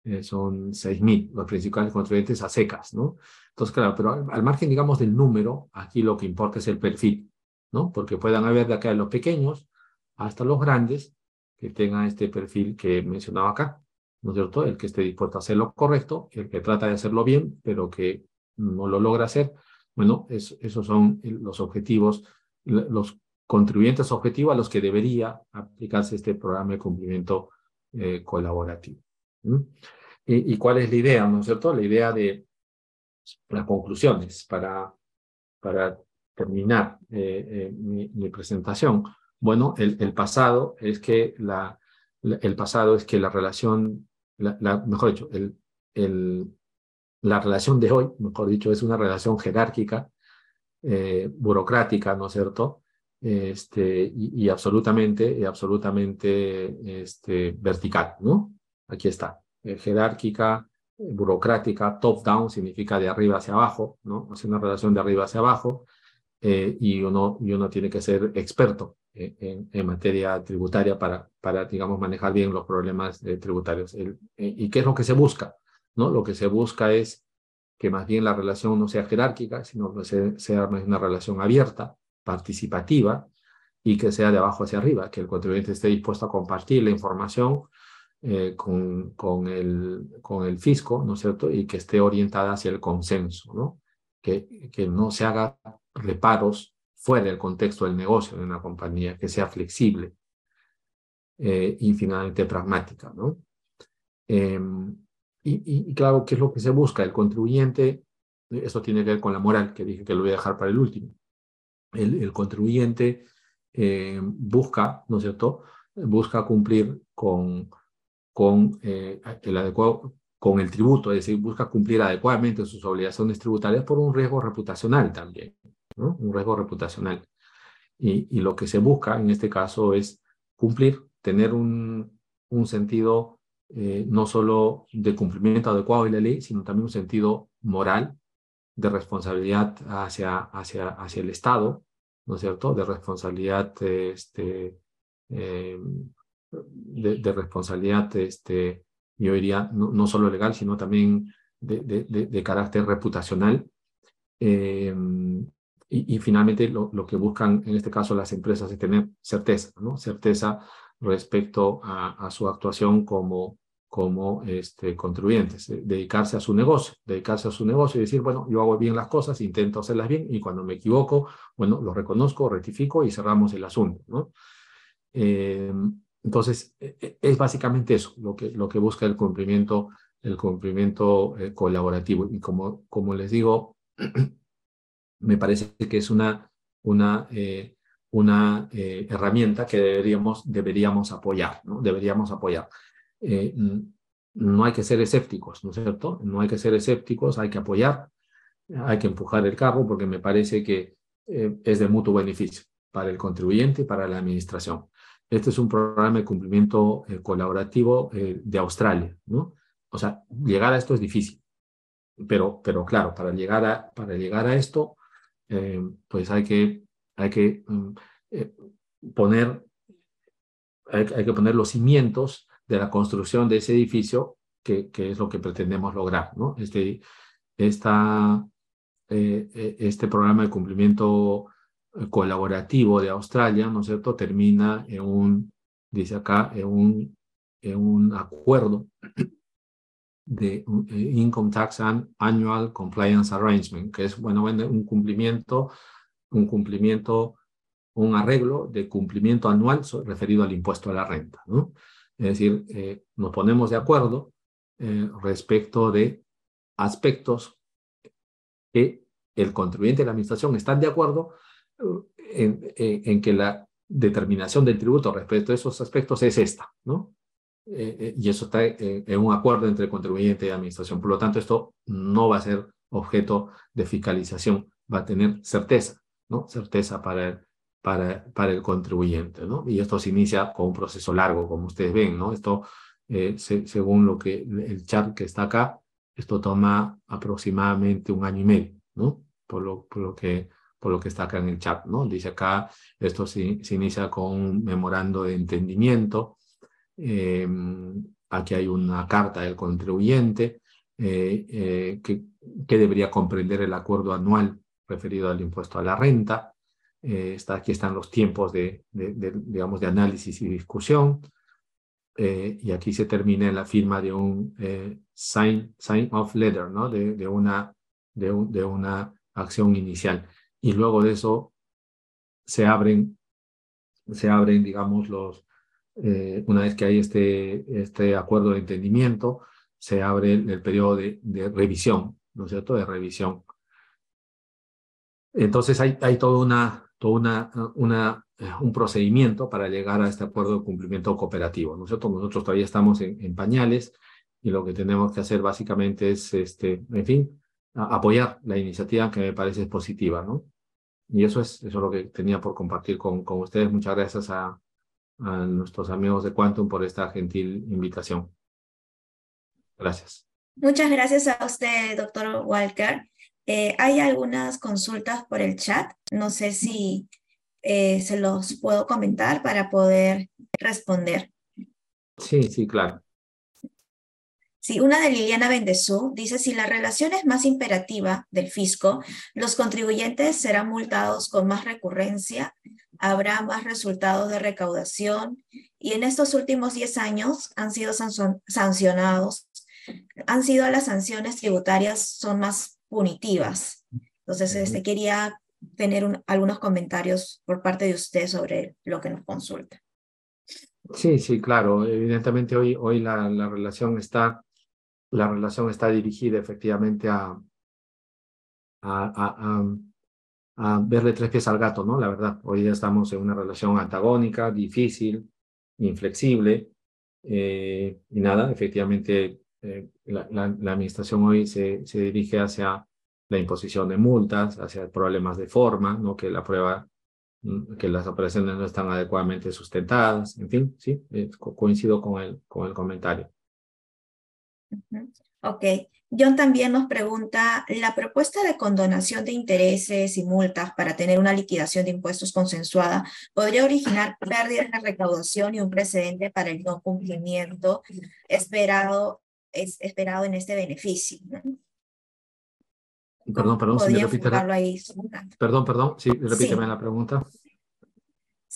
[SPEAKER 2] eh, son 6.000 los principales contribuyentes a secas, ¿no? Entonces, claro, pero al, margen, digamos, del número, aquí lo que importa es el perfil, ¿no? Porque puedan haber de acá los pequeños hasta los grandes que tengan este perfil que he mencionado acá, ¿no es cierto? El que esté dispuesto a hacer lo correcto, el que trata de hacerlo bien, pero que no lo logra hacer. Bueno, esos son los objetivos, los contribuyentes objetivos a los que debería aplicarse este programa de cumplimiento eh, colaborativo. ¿Y, ¿Y, cuál es la idea, no es cierto? La idea de las conclusiones para, para terminar eh, eh, mi, presentación. Bueno, el, pasado es que la, el pasado es que la relación, la, mejor dicho, el, el, la relación de hoy, mejor dicho, es una relación jerárquica, eh, burocrática, ¿no es cierto? Este, y, y, absolutamente, y absolutamente este, vertical, ¿no? Aquí está, jerárquica, burocrática, top-down significa de arriba hacia abajo, ¿no? Es una relación de arriba hacia abajo eh, y, uno, y uno tiene que ser experto en, en, materia tributaria para, para, digamos, manejar bien los problemas eh, tributarios. El, eh, ¿Y qué es lo que se busca? ¿no? Lo que se busca es que más bien la relación no sea jerárquica, sino que sea, sea una relación abierta, participativa y que sea de abajo hacia arriba, que el contribuyente esté dispuesto a compartir la información eh, con, con, el, con el fisco, ¿no es cierto? Y que esté orientada hacia el consenso, ¿no? Que, que no se haga reparos fuera del contexto del negocio de una compañía, que sea flexible eh, y finalmente pragmática, ¿no? Em, y, y, claro, ¿qué es lo que se busca? El contribuyente, esto tiene que ver con la moral, que dije que lo voy a dejar para el último. El, el contribuyente eh, busca, ¿no es cierto? Busca cumplir con con eh, el adecuado con el tributo, es decir, busca cumplir adecuadamente sus obligaciones tributarias por un riesgo reputacional también, ¿no? un riesgo reputacional. Y, y, lo que se busca en este caso es cumplir, tener un, un sentido eh, no solo de cumplimiento adecuado de la ley, sino también un sentido moral de responsabilidad hacia, hacia, hacia el Estado, ¿no es cierto? De responsabilidad este, eh, de, responsabilidad, este, yo diría, no, no, solo legal, sino también de, de, de carácter reputacional. Eh, y, y, finalmente lo, lo, que buscan en este caso las empresas es tener certeza, ¿no? Certeza respecto a, a su actuación como, como este, contribuyentes, dedicarse a su negocio, dedicarse a su negocio y decir, bueno, yo hago bien las cosas, intento hacerlas bien y cuando me equivoco, bueno, lo reconozco, rectifico y cerramos el asunto, ¿no? Eh, entonces, e, e, es básicamente eso lo que, busca el cumplimiento, el cumplimiento eh, colaborativo. Y como, les digo, me parece que es una, eh, eh, herramienta que deberíamos, deberíamos apoyar, ¿no? Deberíamos apoyar. no hay que ser escépticos, ¿no es cierto? No hay que ser escépticos, hay que apoyar, hay que empujar el carro porque me parece que es de mutuo beneficio para el contribuyente y para la administración. Este es un programa de cumplimiento eh, colaborativo eh, de Australia, ¿no? O sea, llegar a esto es difícil, pero, pero claro, para llegar a, para llegar a esto, eh, pues hay que, hay que mm, poner, hay, hay, que poner los cimientos de la construcción de ese edificio, que, que es lo que pretendemos lograr, ¿no? Este, esta, este programa de cumplimiento colaborativo de Australia, ¿no es cierto?, termina en un, dice acá, en un, en un acuerdo de Income Tax and Annual Compliance Arrangement, que es, bueno, un cumplimiento, un cumplimiento, un arreglo de cumplimiento anual referido al impuesto a la renta, ¿no? Es decir, eh, nos ponemos de acuerdo eh, respecto de aspectos que el contribuyente y la administración están de acuerdo, en, en, que la determinación del tributo respecto a esos aspectos es esta, ¿no? Eh, eh, y eso está en un acuerdo entre contribuyente y administración. Por lo tanto, esto no va a ser objeto de fiscalización, va a tener certeza, ¿no? Certeza para el, para, para el contribuyente, ¿no? Y esto se inicia con un proceso largo, como ustedes ven, ¿no? Esto, eh, se, según lo que el chart que está acá, esto toma aproximadamente un año y medio, ¿no? Por lo, por lo que por lo que está acá en el chat, ¿no? Dice acá, esto se, inicia con un memorando de entendimiento. Eh, aquí hay una carta del contribuyente eh, eh, que, debería comprender el acuerdo anual referido al impuesto a la renta. está, aquí están los tiempos de, digamos, de análisis y discusión. eh, y aquí se termina la firma de un eh, sign, sign off letter, ¿no? De, de, una, de, un, de una acción inicial. Y luego de eso se abren, se abren, digamos, los, eh, una vez que hay este, este acuerdo de entendimiento, se abre el, el periodo de, de, revisión, ¿no es cierto?, de revisión. Entonces hay, hay toda una, toda una, una un procedimiento para llegar a este acuerdo de cumplimiento cooperativo. Nosotros, nosotros todavía estamos en, en pañales y lo que tenemos que hacer básicamente es, este, en fin, apoyar la iniciativa que me parece positiva, ¿no? Y eso es, eso es lo que tenía por compartir con, con ustedes. Muchas gracias a, a nuestros amigos de Quantum por esta gentil invitación. Gracias.
[SPEAKER 1] Muchas gracias a usted, doctor Walker. Eh, hay algunas consultas por el chat. No sé si eh, se los puedo comentar para poder responder.
[SPEAKER 2] Sí, sí, claro.
[SPEAKER 1] Sí, una de Liliana Bendezú dice, si la relación es más imperativa del fisco, los contribuyentes serán multados con más recurrencia, habrá más resultados de recaudación y en estos últimos 10 años han sido sancionados, han sido las sanciones tributarias son más punitivas. Entonces, este, quería tener un, algunos comentarios por parte de usted sobre lo que nos consulta.
[SPEAKER 2] Sí, sí, claro. Evidentemente hoy, hoy la, la relación está, la relación está dirigida efectivamente a, a, a, verle tres pies al gato, ¿no? La verdad, hoy ya estamos en una relación antagónica, difícil, inflexible, eh, y nada, efectivamente eh, la, la, la, administración hoy se, se dirige hacia la imposición de multas, hacia problemas de forma, ¿no? que la prueba, mm, que las operaciones no están adecuadamente sustentadas, en fin, sí, eh, coincido con el, con el comentario.
[SPEAKER 1] Ok. John también nos pregunta, ¿la propuesta de condonación de intereses y multas para tener una liquidación de impuestos consensuada podría originar pérdidas en la recaudación y un precedente para el no cumplimiento esperado, es, esperado en este beneficio? ¿no?
[SPEAKER 2] Perdón, perdón, si me repite la... Perdón, perdón, sí, repíteme sí. la pregunta.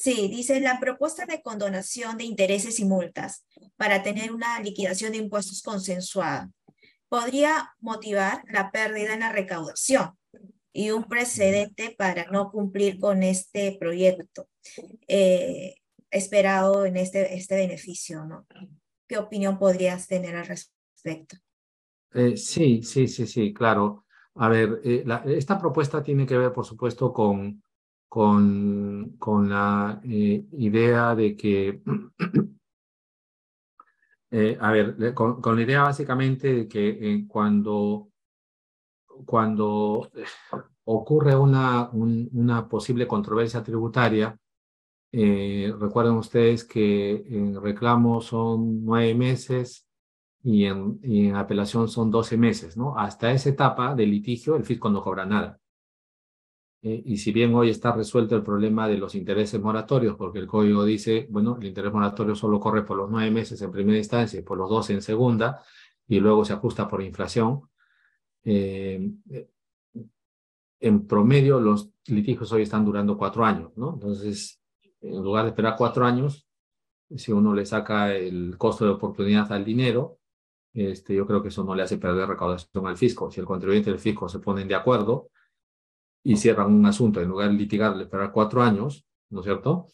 [SPEAKER 1] Sí, dice la propuesta de condonación de intereses y multas para tener una liquidación de impuestos consensuada podría motivar la pérdida en la recaudación y un precedente para no cumplir con este proyecto eh, esperado en este, este beneficio, ¿no? ¿Qué opinión podrías tener al respecto?
[SPEAKER 2] Eh, sí, sí, sí, sí, claro. A ver, eh, esta propuesta tiene que ver, por supuesto, con, con, con la eh, idea de que, eh, a ver, con, con, la idea básicamente de que cuando, cuando ocurre una, un, una posible controversia tributaria, recuerden ustedes que en reclamo son nueve meses, y en, y en apelación son 12 meses, ¿no? Hasta esa etapa de litigio el fisco no cobra nada. Eh, y si bien hoy está resuelto el problema de los intereses moratorios, porque el código dice, bueno, el interés moratorio solo corre por los nueve meses en primera instancia y por los 12 en segunda, y luego se ajusta por inflación, eh, en promedio los litigios hoy están durando cuatro años, ¿no? Entonces, en lugar de esperar cuatro años, si uno le saca el costo de oportunidad al dinero, este, yo creo que eso no le hace perder recaudación al fisco. Si el contribuyente y el fisco se ponen de acuerdo y cierran un asunto, en lugar de litigarle esperar cuatro años, ¿no es cierto?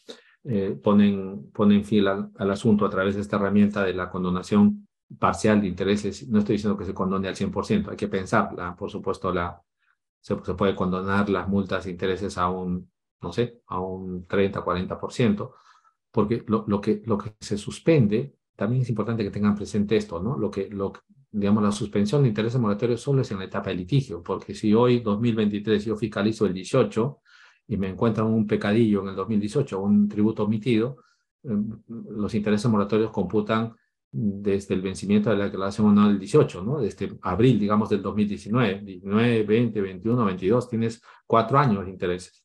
[SPEAKER 2] Eh, ponen, ponen fin al, al, asunto a través de esta herramienta de la condonación parcial de intereses. No estoy diciendo que se condone al 100%, hay que pensarla. Por supuesto, la, se, se puede condonar las multas e intereses a un, no sé, a un 30, 40%, porque lo, lo, que, lo que se suspende también es importante que tengan presente esto, ¿no? Lo que, lo, digamos, la suspensión de intereses moratorios solo es en la etapa de litigio, porque si hoy, 2023, yo fiscalizo el 18 y me encuentran un pecadillo en el 2018, un tributo omitido, eh, los intereses moratorios computan desde el vencimiento de la declaración anual del 18, ¿no? Desde abril, digamos, del 2019, 19, 20, 21, 22, tienes cuatro años de intereses,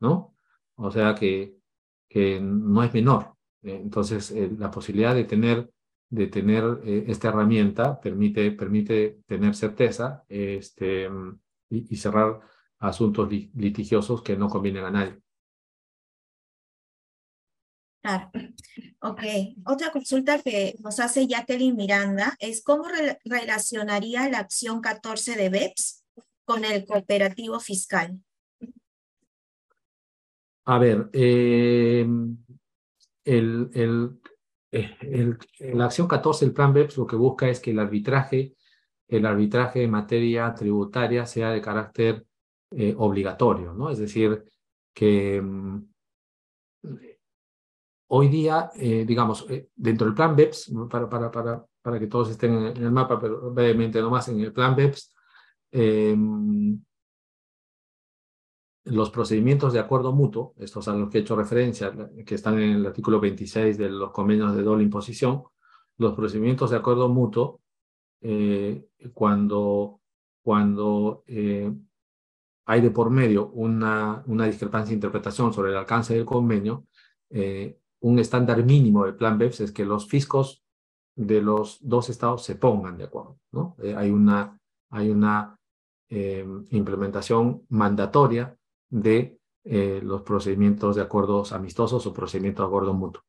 [SPEAKER 2] ¿no? O sea que, que no es menor. Entonces, eh, la posibilidad de tener, de tener eh, esta herramienta permite, permite tener certeza este, y, y cerrar asuntos litigiosos que no convienen a nadie.
[SPEAKER 1] Claro. Ok. Otra consulta que nos hace Jacqueline Miranda es cómo relacionaría la acción 14 de BEPS con el cooperativo fiscal.
[SPEAKER 2] A ver, em, el, el, eh, el, la acción 14 del plan BEPS lo que busca es que el arbitraje, el arbitraje en materia tributaria sea de carácter eh, obligatorio, ¿no? Es decir, que mm, hoy día, eh, digamos, dentro del plan BEPS, para, para, para, para que todos estén en el mapa, pero brevemente nomás, en el plan BEPS, em, los procedimientos de acuerdo mutuo, estos a los que he hecho referencia, que están en el artículo 26 de los convenios de doble imposición, los procedimientos de acuerdo mutuo, eh, cuando, cuando eh, hay de por medio una, una discrepancia de interpretación sobre el alcance del convenio, eh, un estándar mínimo del plan BEPS es que los fiscos de los dos estados se pongan de acuerdo. ¿no? hay una, hay una implementación mandatoria de eh, los procedimientos de acuerdos amistosos o procedimientos de acuerdo mutuo.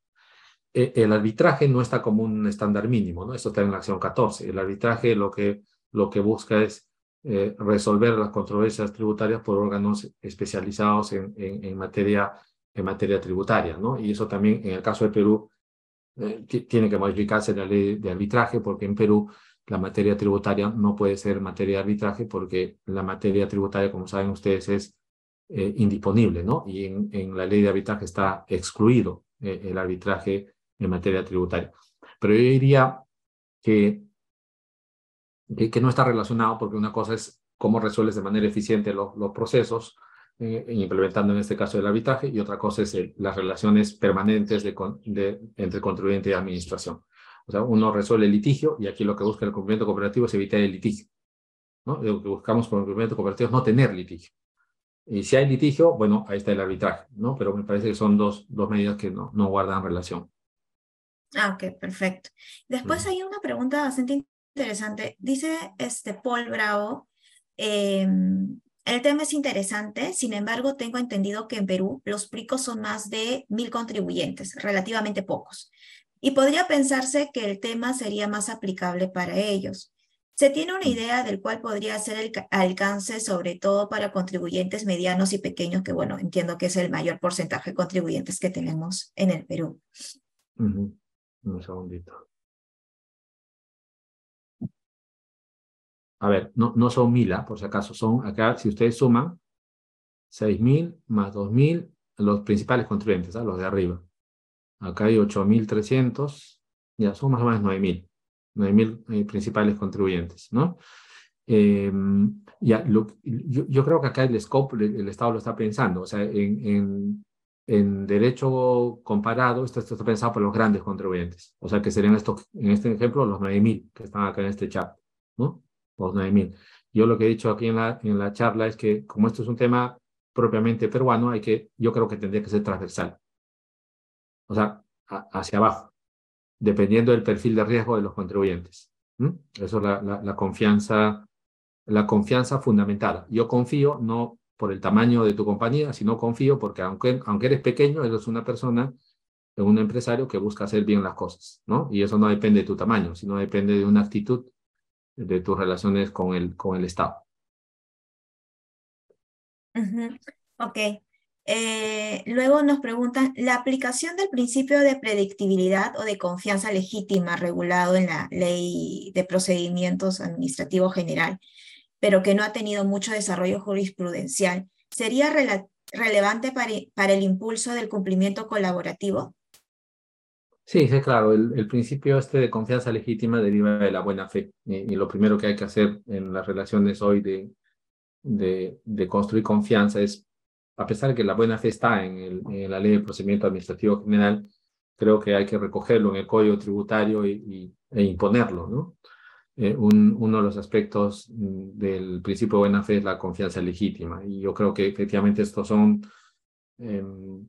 [SPEAKER 2] Eh, el arbitraje no está como un estándar mínimo, ¿no? Esto está en la acción 14. El arbitraje lo que, lo que busca es eh, resolver las controversias tributarias por órganos especializados en, en, materia, en materia tributaria, ¿no? Y eso también, en el caso de Perú, tiene que modificarse la ley de arbitraje porque en Perú la materia tributaria no puede ser materia de arbitraje porque la materia tributaria, como saben ustedes, es eh, indisponible, ¿no? Y en, en, la ley de arbitraje está excluido eh, el arbitraje en materia tributaria. Pero yo diría que, que, no está relacionado porque una cosa es cómo resuelves de manera eficiente los, los procesos, eh, implementando en este caso el arbitraje, y otra cosa es las relaciones permanentes de, de, entre contribuyente y administración. O sea, uno resuelve el litigio y aquí lo que busca el cumplimiento cooperativo es evitar el litigio. ¿no? Lo que buscamos con el cumplimiento cooperativo es no tener litigio. Y si hay litigio, bueno, ahí está el arbitraje, ¿no? Pero me parece que son dos, dos medidas que no, no guardan relación.
[SPEAKER 1] Ah, ok, perfecto. Después hay una pregunta bastante interesante. Dice este Paul Bravo, em, el tema es interesante, sin embargo, tengo entendido que en Perú los PRICOS son más de mil contribuyentes, relativamente pocos. Y podría pensarse que el tema sería más aplicable para ellos. ¿Se tiene una idea del cual podría ser el alcance, sobre todo para contribuyentes medianos y pequeños, que bueno, entiendo que es el mayor porcentaje de contribuyentes que tenemos en el Perú?
[SPEAKER 2] Un segundito. A ver, no, no son mil, ¿ah? por si acaso, son acá, si ustedes suman, seis mil más dos mil, los principales contribuyentes, ¿ah? los de arriba. Acá hay ocho mil trescientos, ya son más o menos nueve mil. 9.000 eh, principales contribuyentes, ¿no? Eh, yo, creo que acá el scope, el, Estado lo está pensando, o sea, en derecho comparado, esto, está pensado por los grandes contribuyentes, o sea, que serían estos, en este ejemplo, los 9.000 que están acá en este chat, ¿no? Los 9.000. Yo lo que he dicho aquí en la, en la charla es que como esto es un tema propiamente peruano, hay que, yo creo que tendría que ser transversal. O sea, hacia abajo dependiendo del perfil de riesgo de los contribuyentes. Eso es la, confianza, la confianza fundamental. Yo confío no por el tamaño de tu compañía, sino confío porque aunque, aunque eres pequeño, eres una persona, un empresario que busca hacer bien las cosas, ¿no? Y eso no depende de tu tamaño, sino depende de una actitud de tus relaciones con el, con el Estado.
[SPEAKER 1] Ok. Eh, luego nos preguntan, ¿la aplicación del principio de predictibilidad o de confianza legítima regulado en la Ley de Procedimientos Administrativos General, pero que no ha tenido mucho desarrollo jurisprudencial, sería relevante para, el impulso del cumplimiento colaborativo?
[SPEAKER 2] Sí, sí, claro. El, principio este de confianza legítima deriva de la buena fe. Y, lo primero que hay que hacer en las relaciones hoy de, de construir confianza es a pesar de que la buena fe está en, la ley de procedimiento administrativo general, creo que hay que recogerlo en el código tributario y, e imponerlo. ¿no? Eh, uno de los aspectos mm, del principio de buena fe es la confianza legítima. Y yo creo que efectivamente estos son em,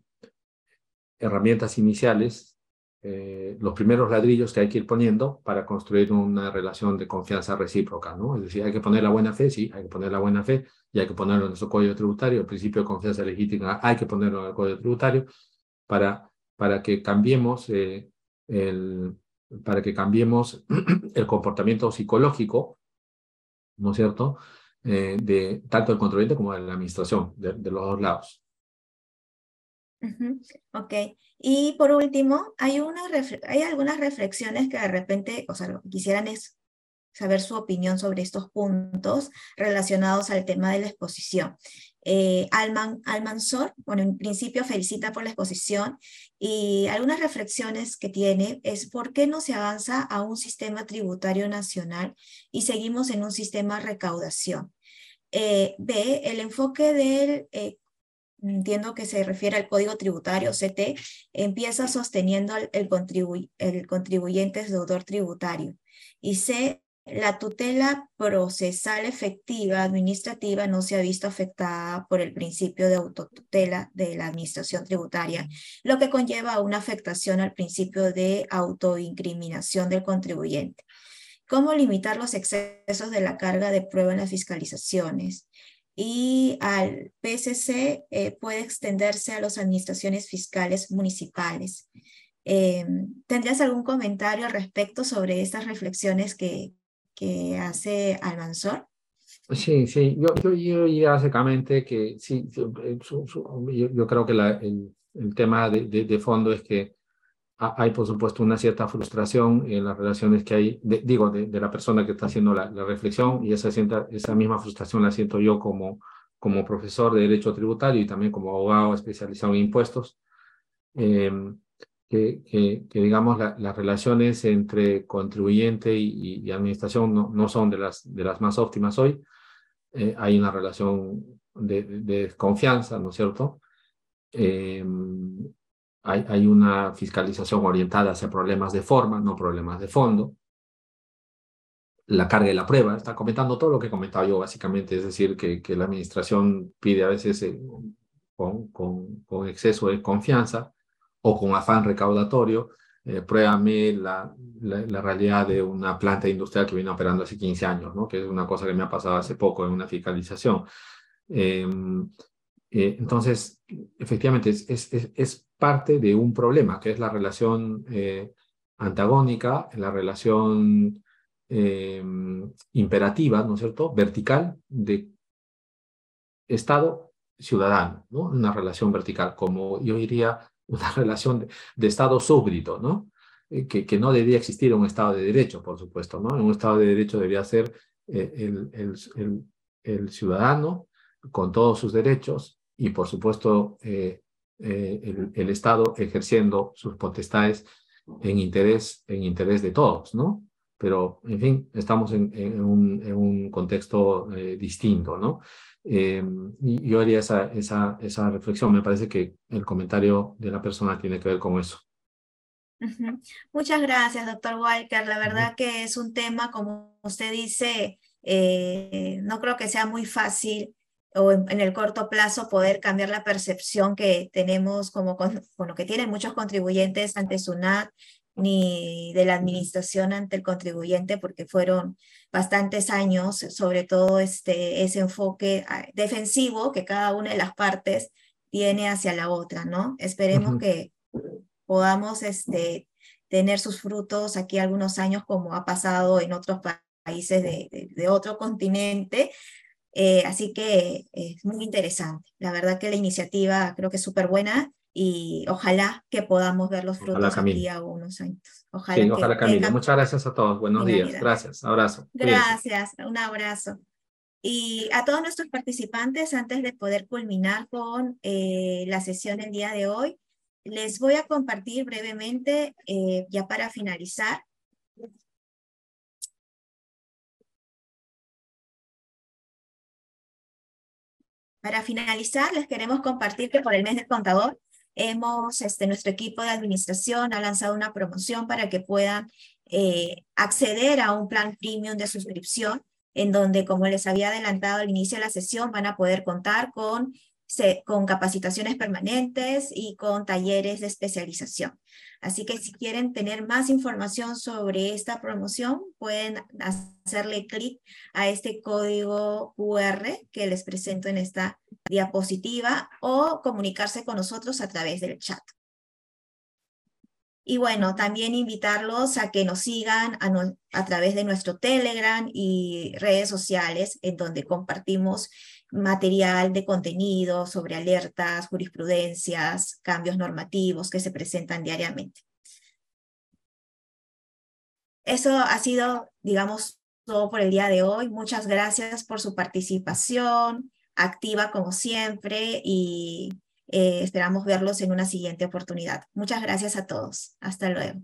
[SPEAKER 2] herramientas iniciales eh, los primeros ladrillos que hay que ir poniendo para construir una relación de confianza recíproca, ¿no? Es decir, hay que poner la buena fe, sí, hay que poner la buena fe y hay que ponerlo en nuestro código tributario, el principio de confianza legítima hay que ponerlo en el código tributario para, para que cambiemos el, para que cambiemos el comportamiento psicológico, ¿no es cierto?, de tanto el contribuyente como de la administración, de, los dos lados.
[SPEAKER 1] Ok. Y por último, hay, una hay algunas reflexiones que de repente, o sea, lo que quisieran es saber su opinión sobre estos puntos relacionados al tema de la exposición. Eh, Alman, Almansor, bueno, en principio felicita por la exposición y algunas reflexiones que tiene es por qué no se avanza a un sistema tributario nacional y seguimos en un sistema recaudación. Eh, B, el enfoque del eh, entiendo que se refiere al código tributario, CT, empieza sosteniendo el, el, el contribuyente es deudor tributario. Y C, la tutela procesal efectiva administrativa no se ha visto afectada por el principio de autotutela de la administración tributaria, lo que conlleva una afectación al principio de autoincriminación del contribuyente. ¿Cómo limitar los excesos de la carga de prueba en las fiscalizaciones? y al PSC eh, puede extenderse a las administraciones fiscales municipales. Eh, ¿Tendrías algún comentario al respecto sobre estas reflexiones que, que hace Almanzor?
[SPEAKER 2] Sí, sí, yo, yo, yo básicamente que sí, yo, yo creo que la, el, el, tema de, de, de, fondo es que hay, por supuesto, una cierta frustración en las relaciones que hay, digo, de, de, la persona que está haciendo la, la reflexión y esa, sienta, esa misma frustración la siento yo como, como profesor de Derecho Tributario y también como abogado especializado en impuestos. Eh, que, que, que digamos, la, las relaciones entre contribuyente y, administración no, no, son de las, de las más óptimas hoy. Eh, hay una relación de, de, desconfianza, ¿no es cierto? Eh, hay, hay una fiscalización orientada hacia problemas de forma, no problemas de fondo. La carga de la prueba, está comentando todo lo que he comentado yo básicamente, es decir, que, que la administración pide a veces eh, con, con, con exceso de confianza o con afán recaudatorio, eh, la, la, realidad de una planta industrial que viene operando hace 15 años, ¿no? que es una cosa que me ha pasado hace poco en una fiscalización. Eh, eh, entonces, efectivamente, es, es, es, parte de un problema, que es la relación eh, antagónica, la relación eh, imperativa, ¿no es cierto?, vertical de Estado-ciudadano, ¿no? Una relación vertical, como yo diría, una relación de, Estado súbdito, ¿no? Eh, que, no debería existir un Estado de Derecho, por supuesto, ¿no? Un Estado de Derecho debería ser eh, el, ciudadano con todos sus derechos y, por supuesto, eh, el, el, Estado ejerciendo sus potestades en interés, en interés de todos, ¿no? Pero, en fin, estamos en, en, un, en un, contexto distinto, ¿no? Eh, y yo haría esa, esa, esa reflexión. Me parece que el comentario de la persona tiene que ver con eso.
[SPEAKER 1] Uh -huh. Muchas gracias, doctor Walker. La verdad uh -huh. que es un tema, como usted dice, eh, no creo que sea muy fácil o en, en, el corto plazo poder cambiar la percepción que tenemos como con, con lo que tienen muchos contribuyentes ante SUNAT ni de la administración ante el contribuyente, porque fueron bastantes años, sobre todo este, ese enfoque ah, defensivo que cada una de las partes tiene hacia la otra, ¿no? Esperemos uh -huh. que podamos este, tener sus frutos aquí algunos años, como ha pasado en otros países de, de, de otro continente. Eh, así que es muy interesante. La verdad que la iniciativa creo que es súper buena y ojalá que podamos ver los frutos ojalá, aquí a unos años.
[SPEAKER 2] Ojalá, sí, ojalá Camila. Muchas gracias a todos. Buenos días. Vida. Gracias. Abrazo.
[SPEAKER 1] Gracias. Un abrazo. Y a todos nuestros participantes, antes de poder culminar con eh, la sesión del día de hoy, les voy a compartir brevemente, eh, ya para finalizar, Para finalizar, les queremos compartir que por el mes del contador hemos, este, nuestro equipo de administración ha lanzado una promoción para que puedan eh, acceder a un plan premium de suscripción, en donde, como les había adelantado al inicio de la sesión, van a poder contar con se, con capacitaciones permanentes y con talleres de especialización. Así que si quieren tener más información sobre esta promoción, pueden hacerle clic a este código QR que les presento en esta diapositiva o comunicarse con nosotros a través del chat. Y bueno, también invitarlos a que nos sigan a, a, través de nuestro Telegram y redes sociales, en donde compartimos material de contenido sobre alertas, jurisprudencias, cambios normativos que se presentan diariamente. Eso ha sido, digamos, todo por el día de hoy. Muchas gracias por su participación activa como siempre y eh, esperamos verlos en una siguiente oportunidad. Muchas gracias a todos. Hasta luego.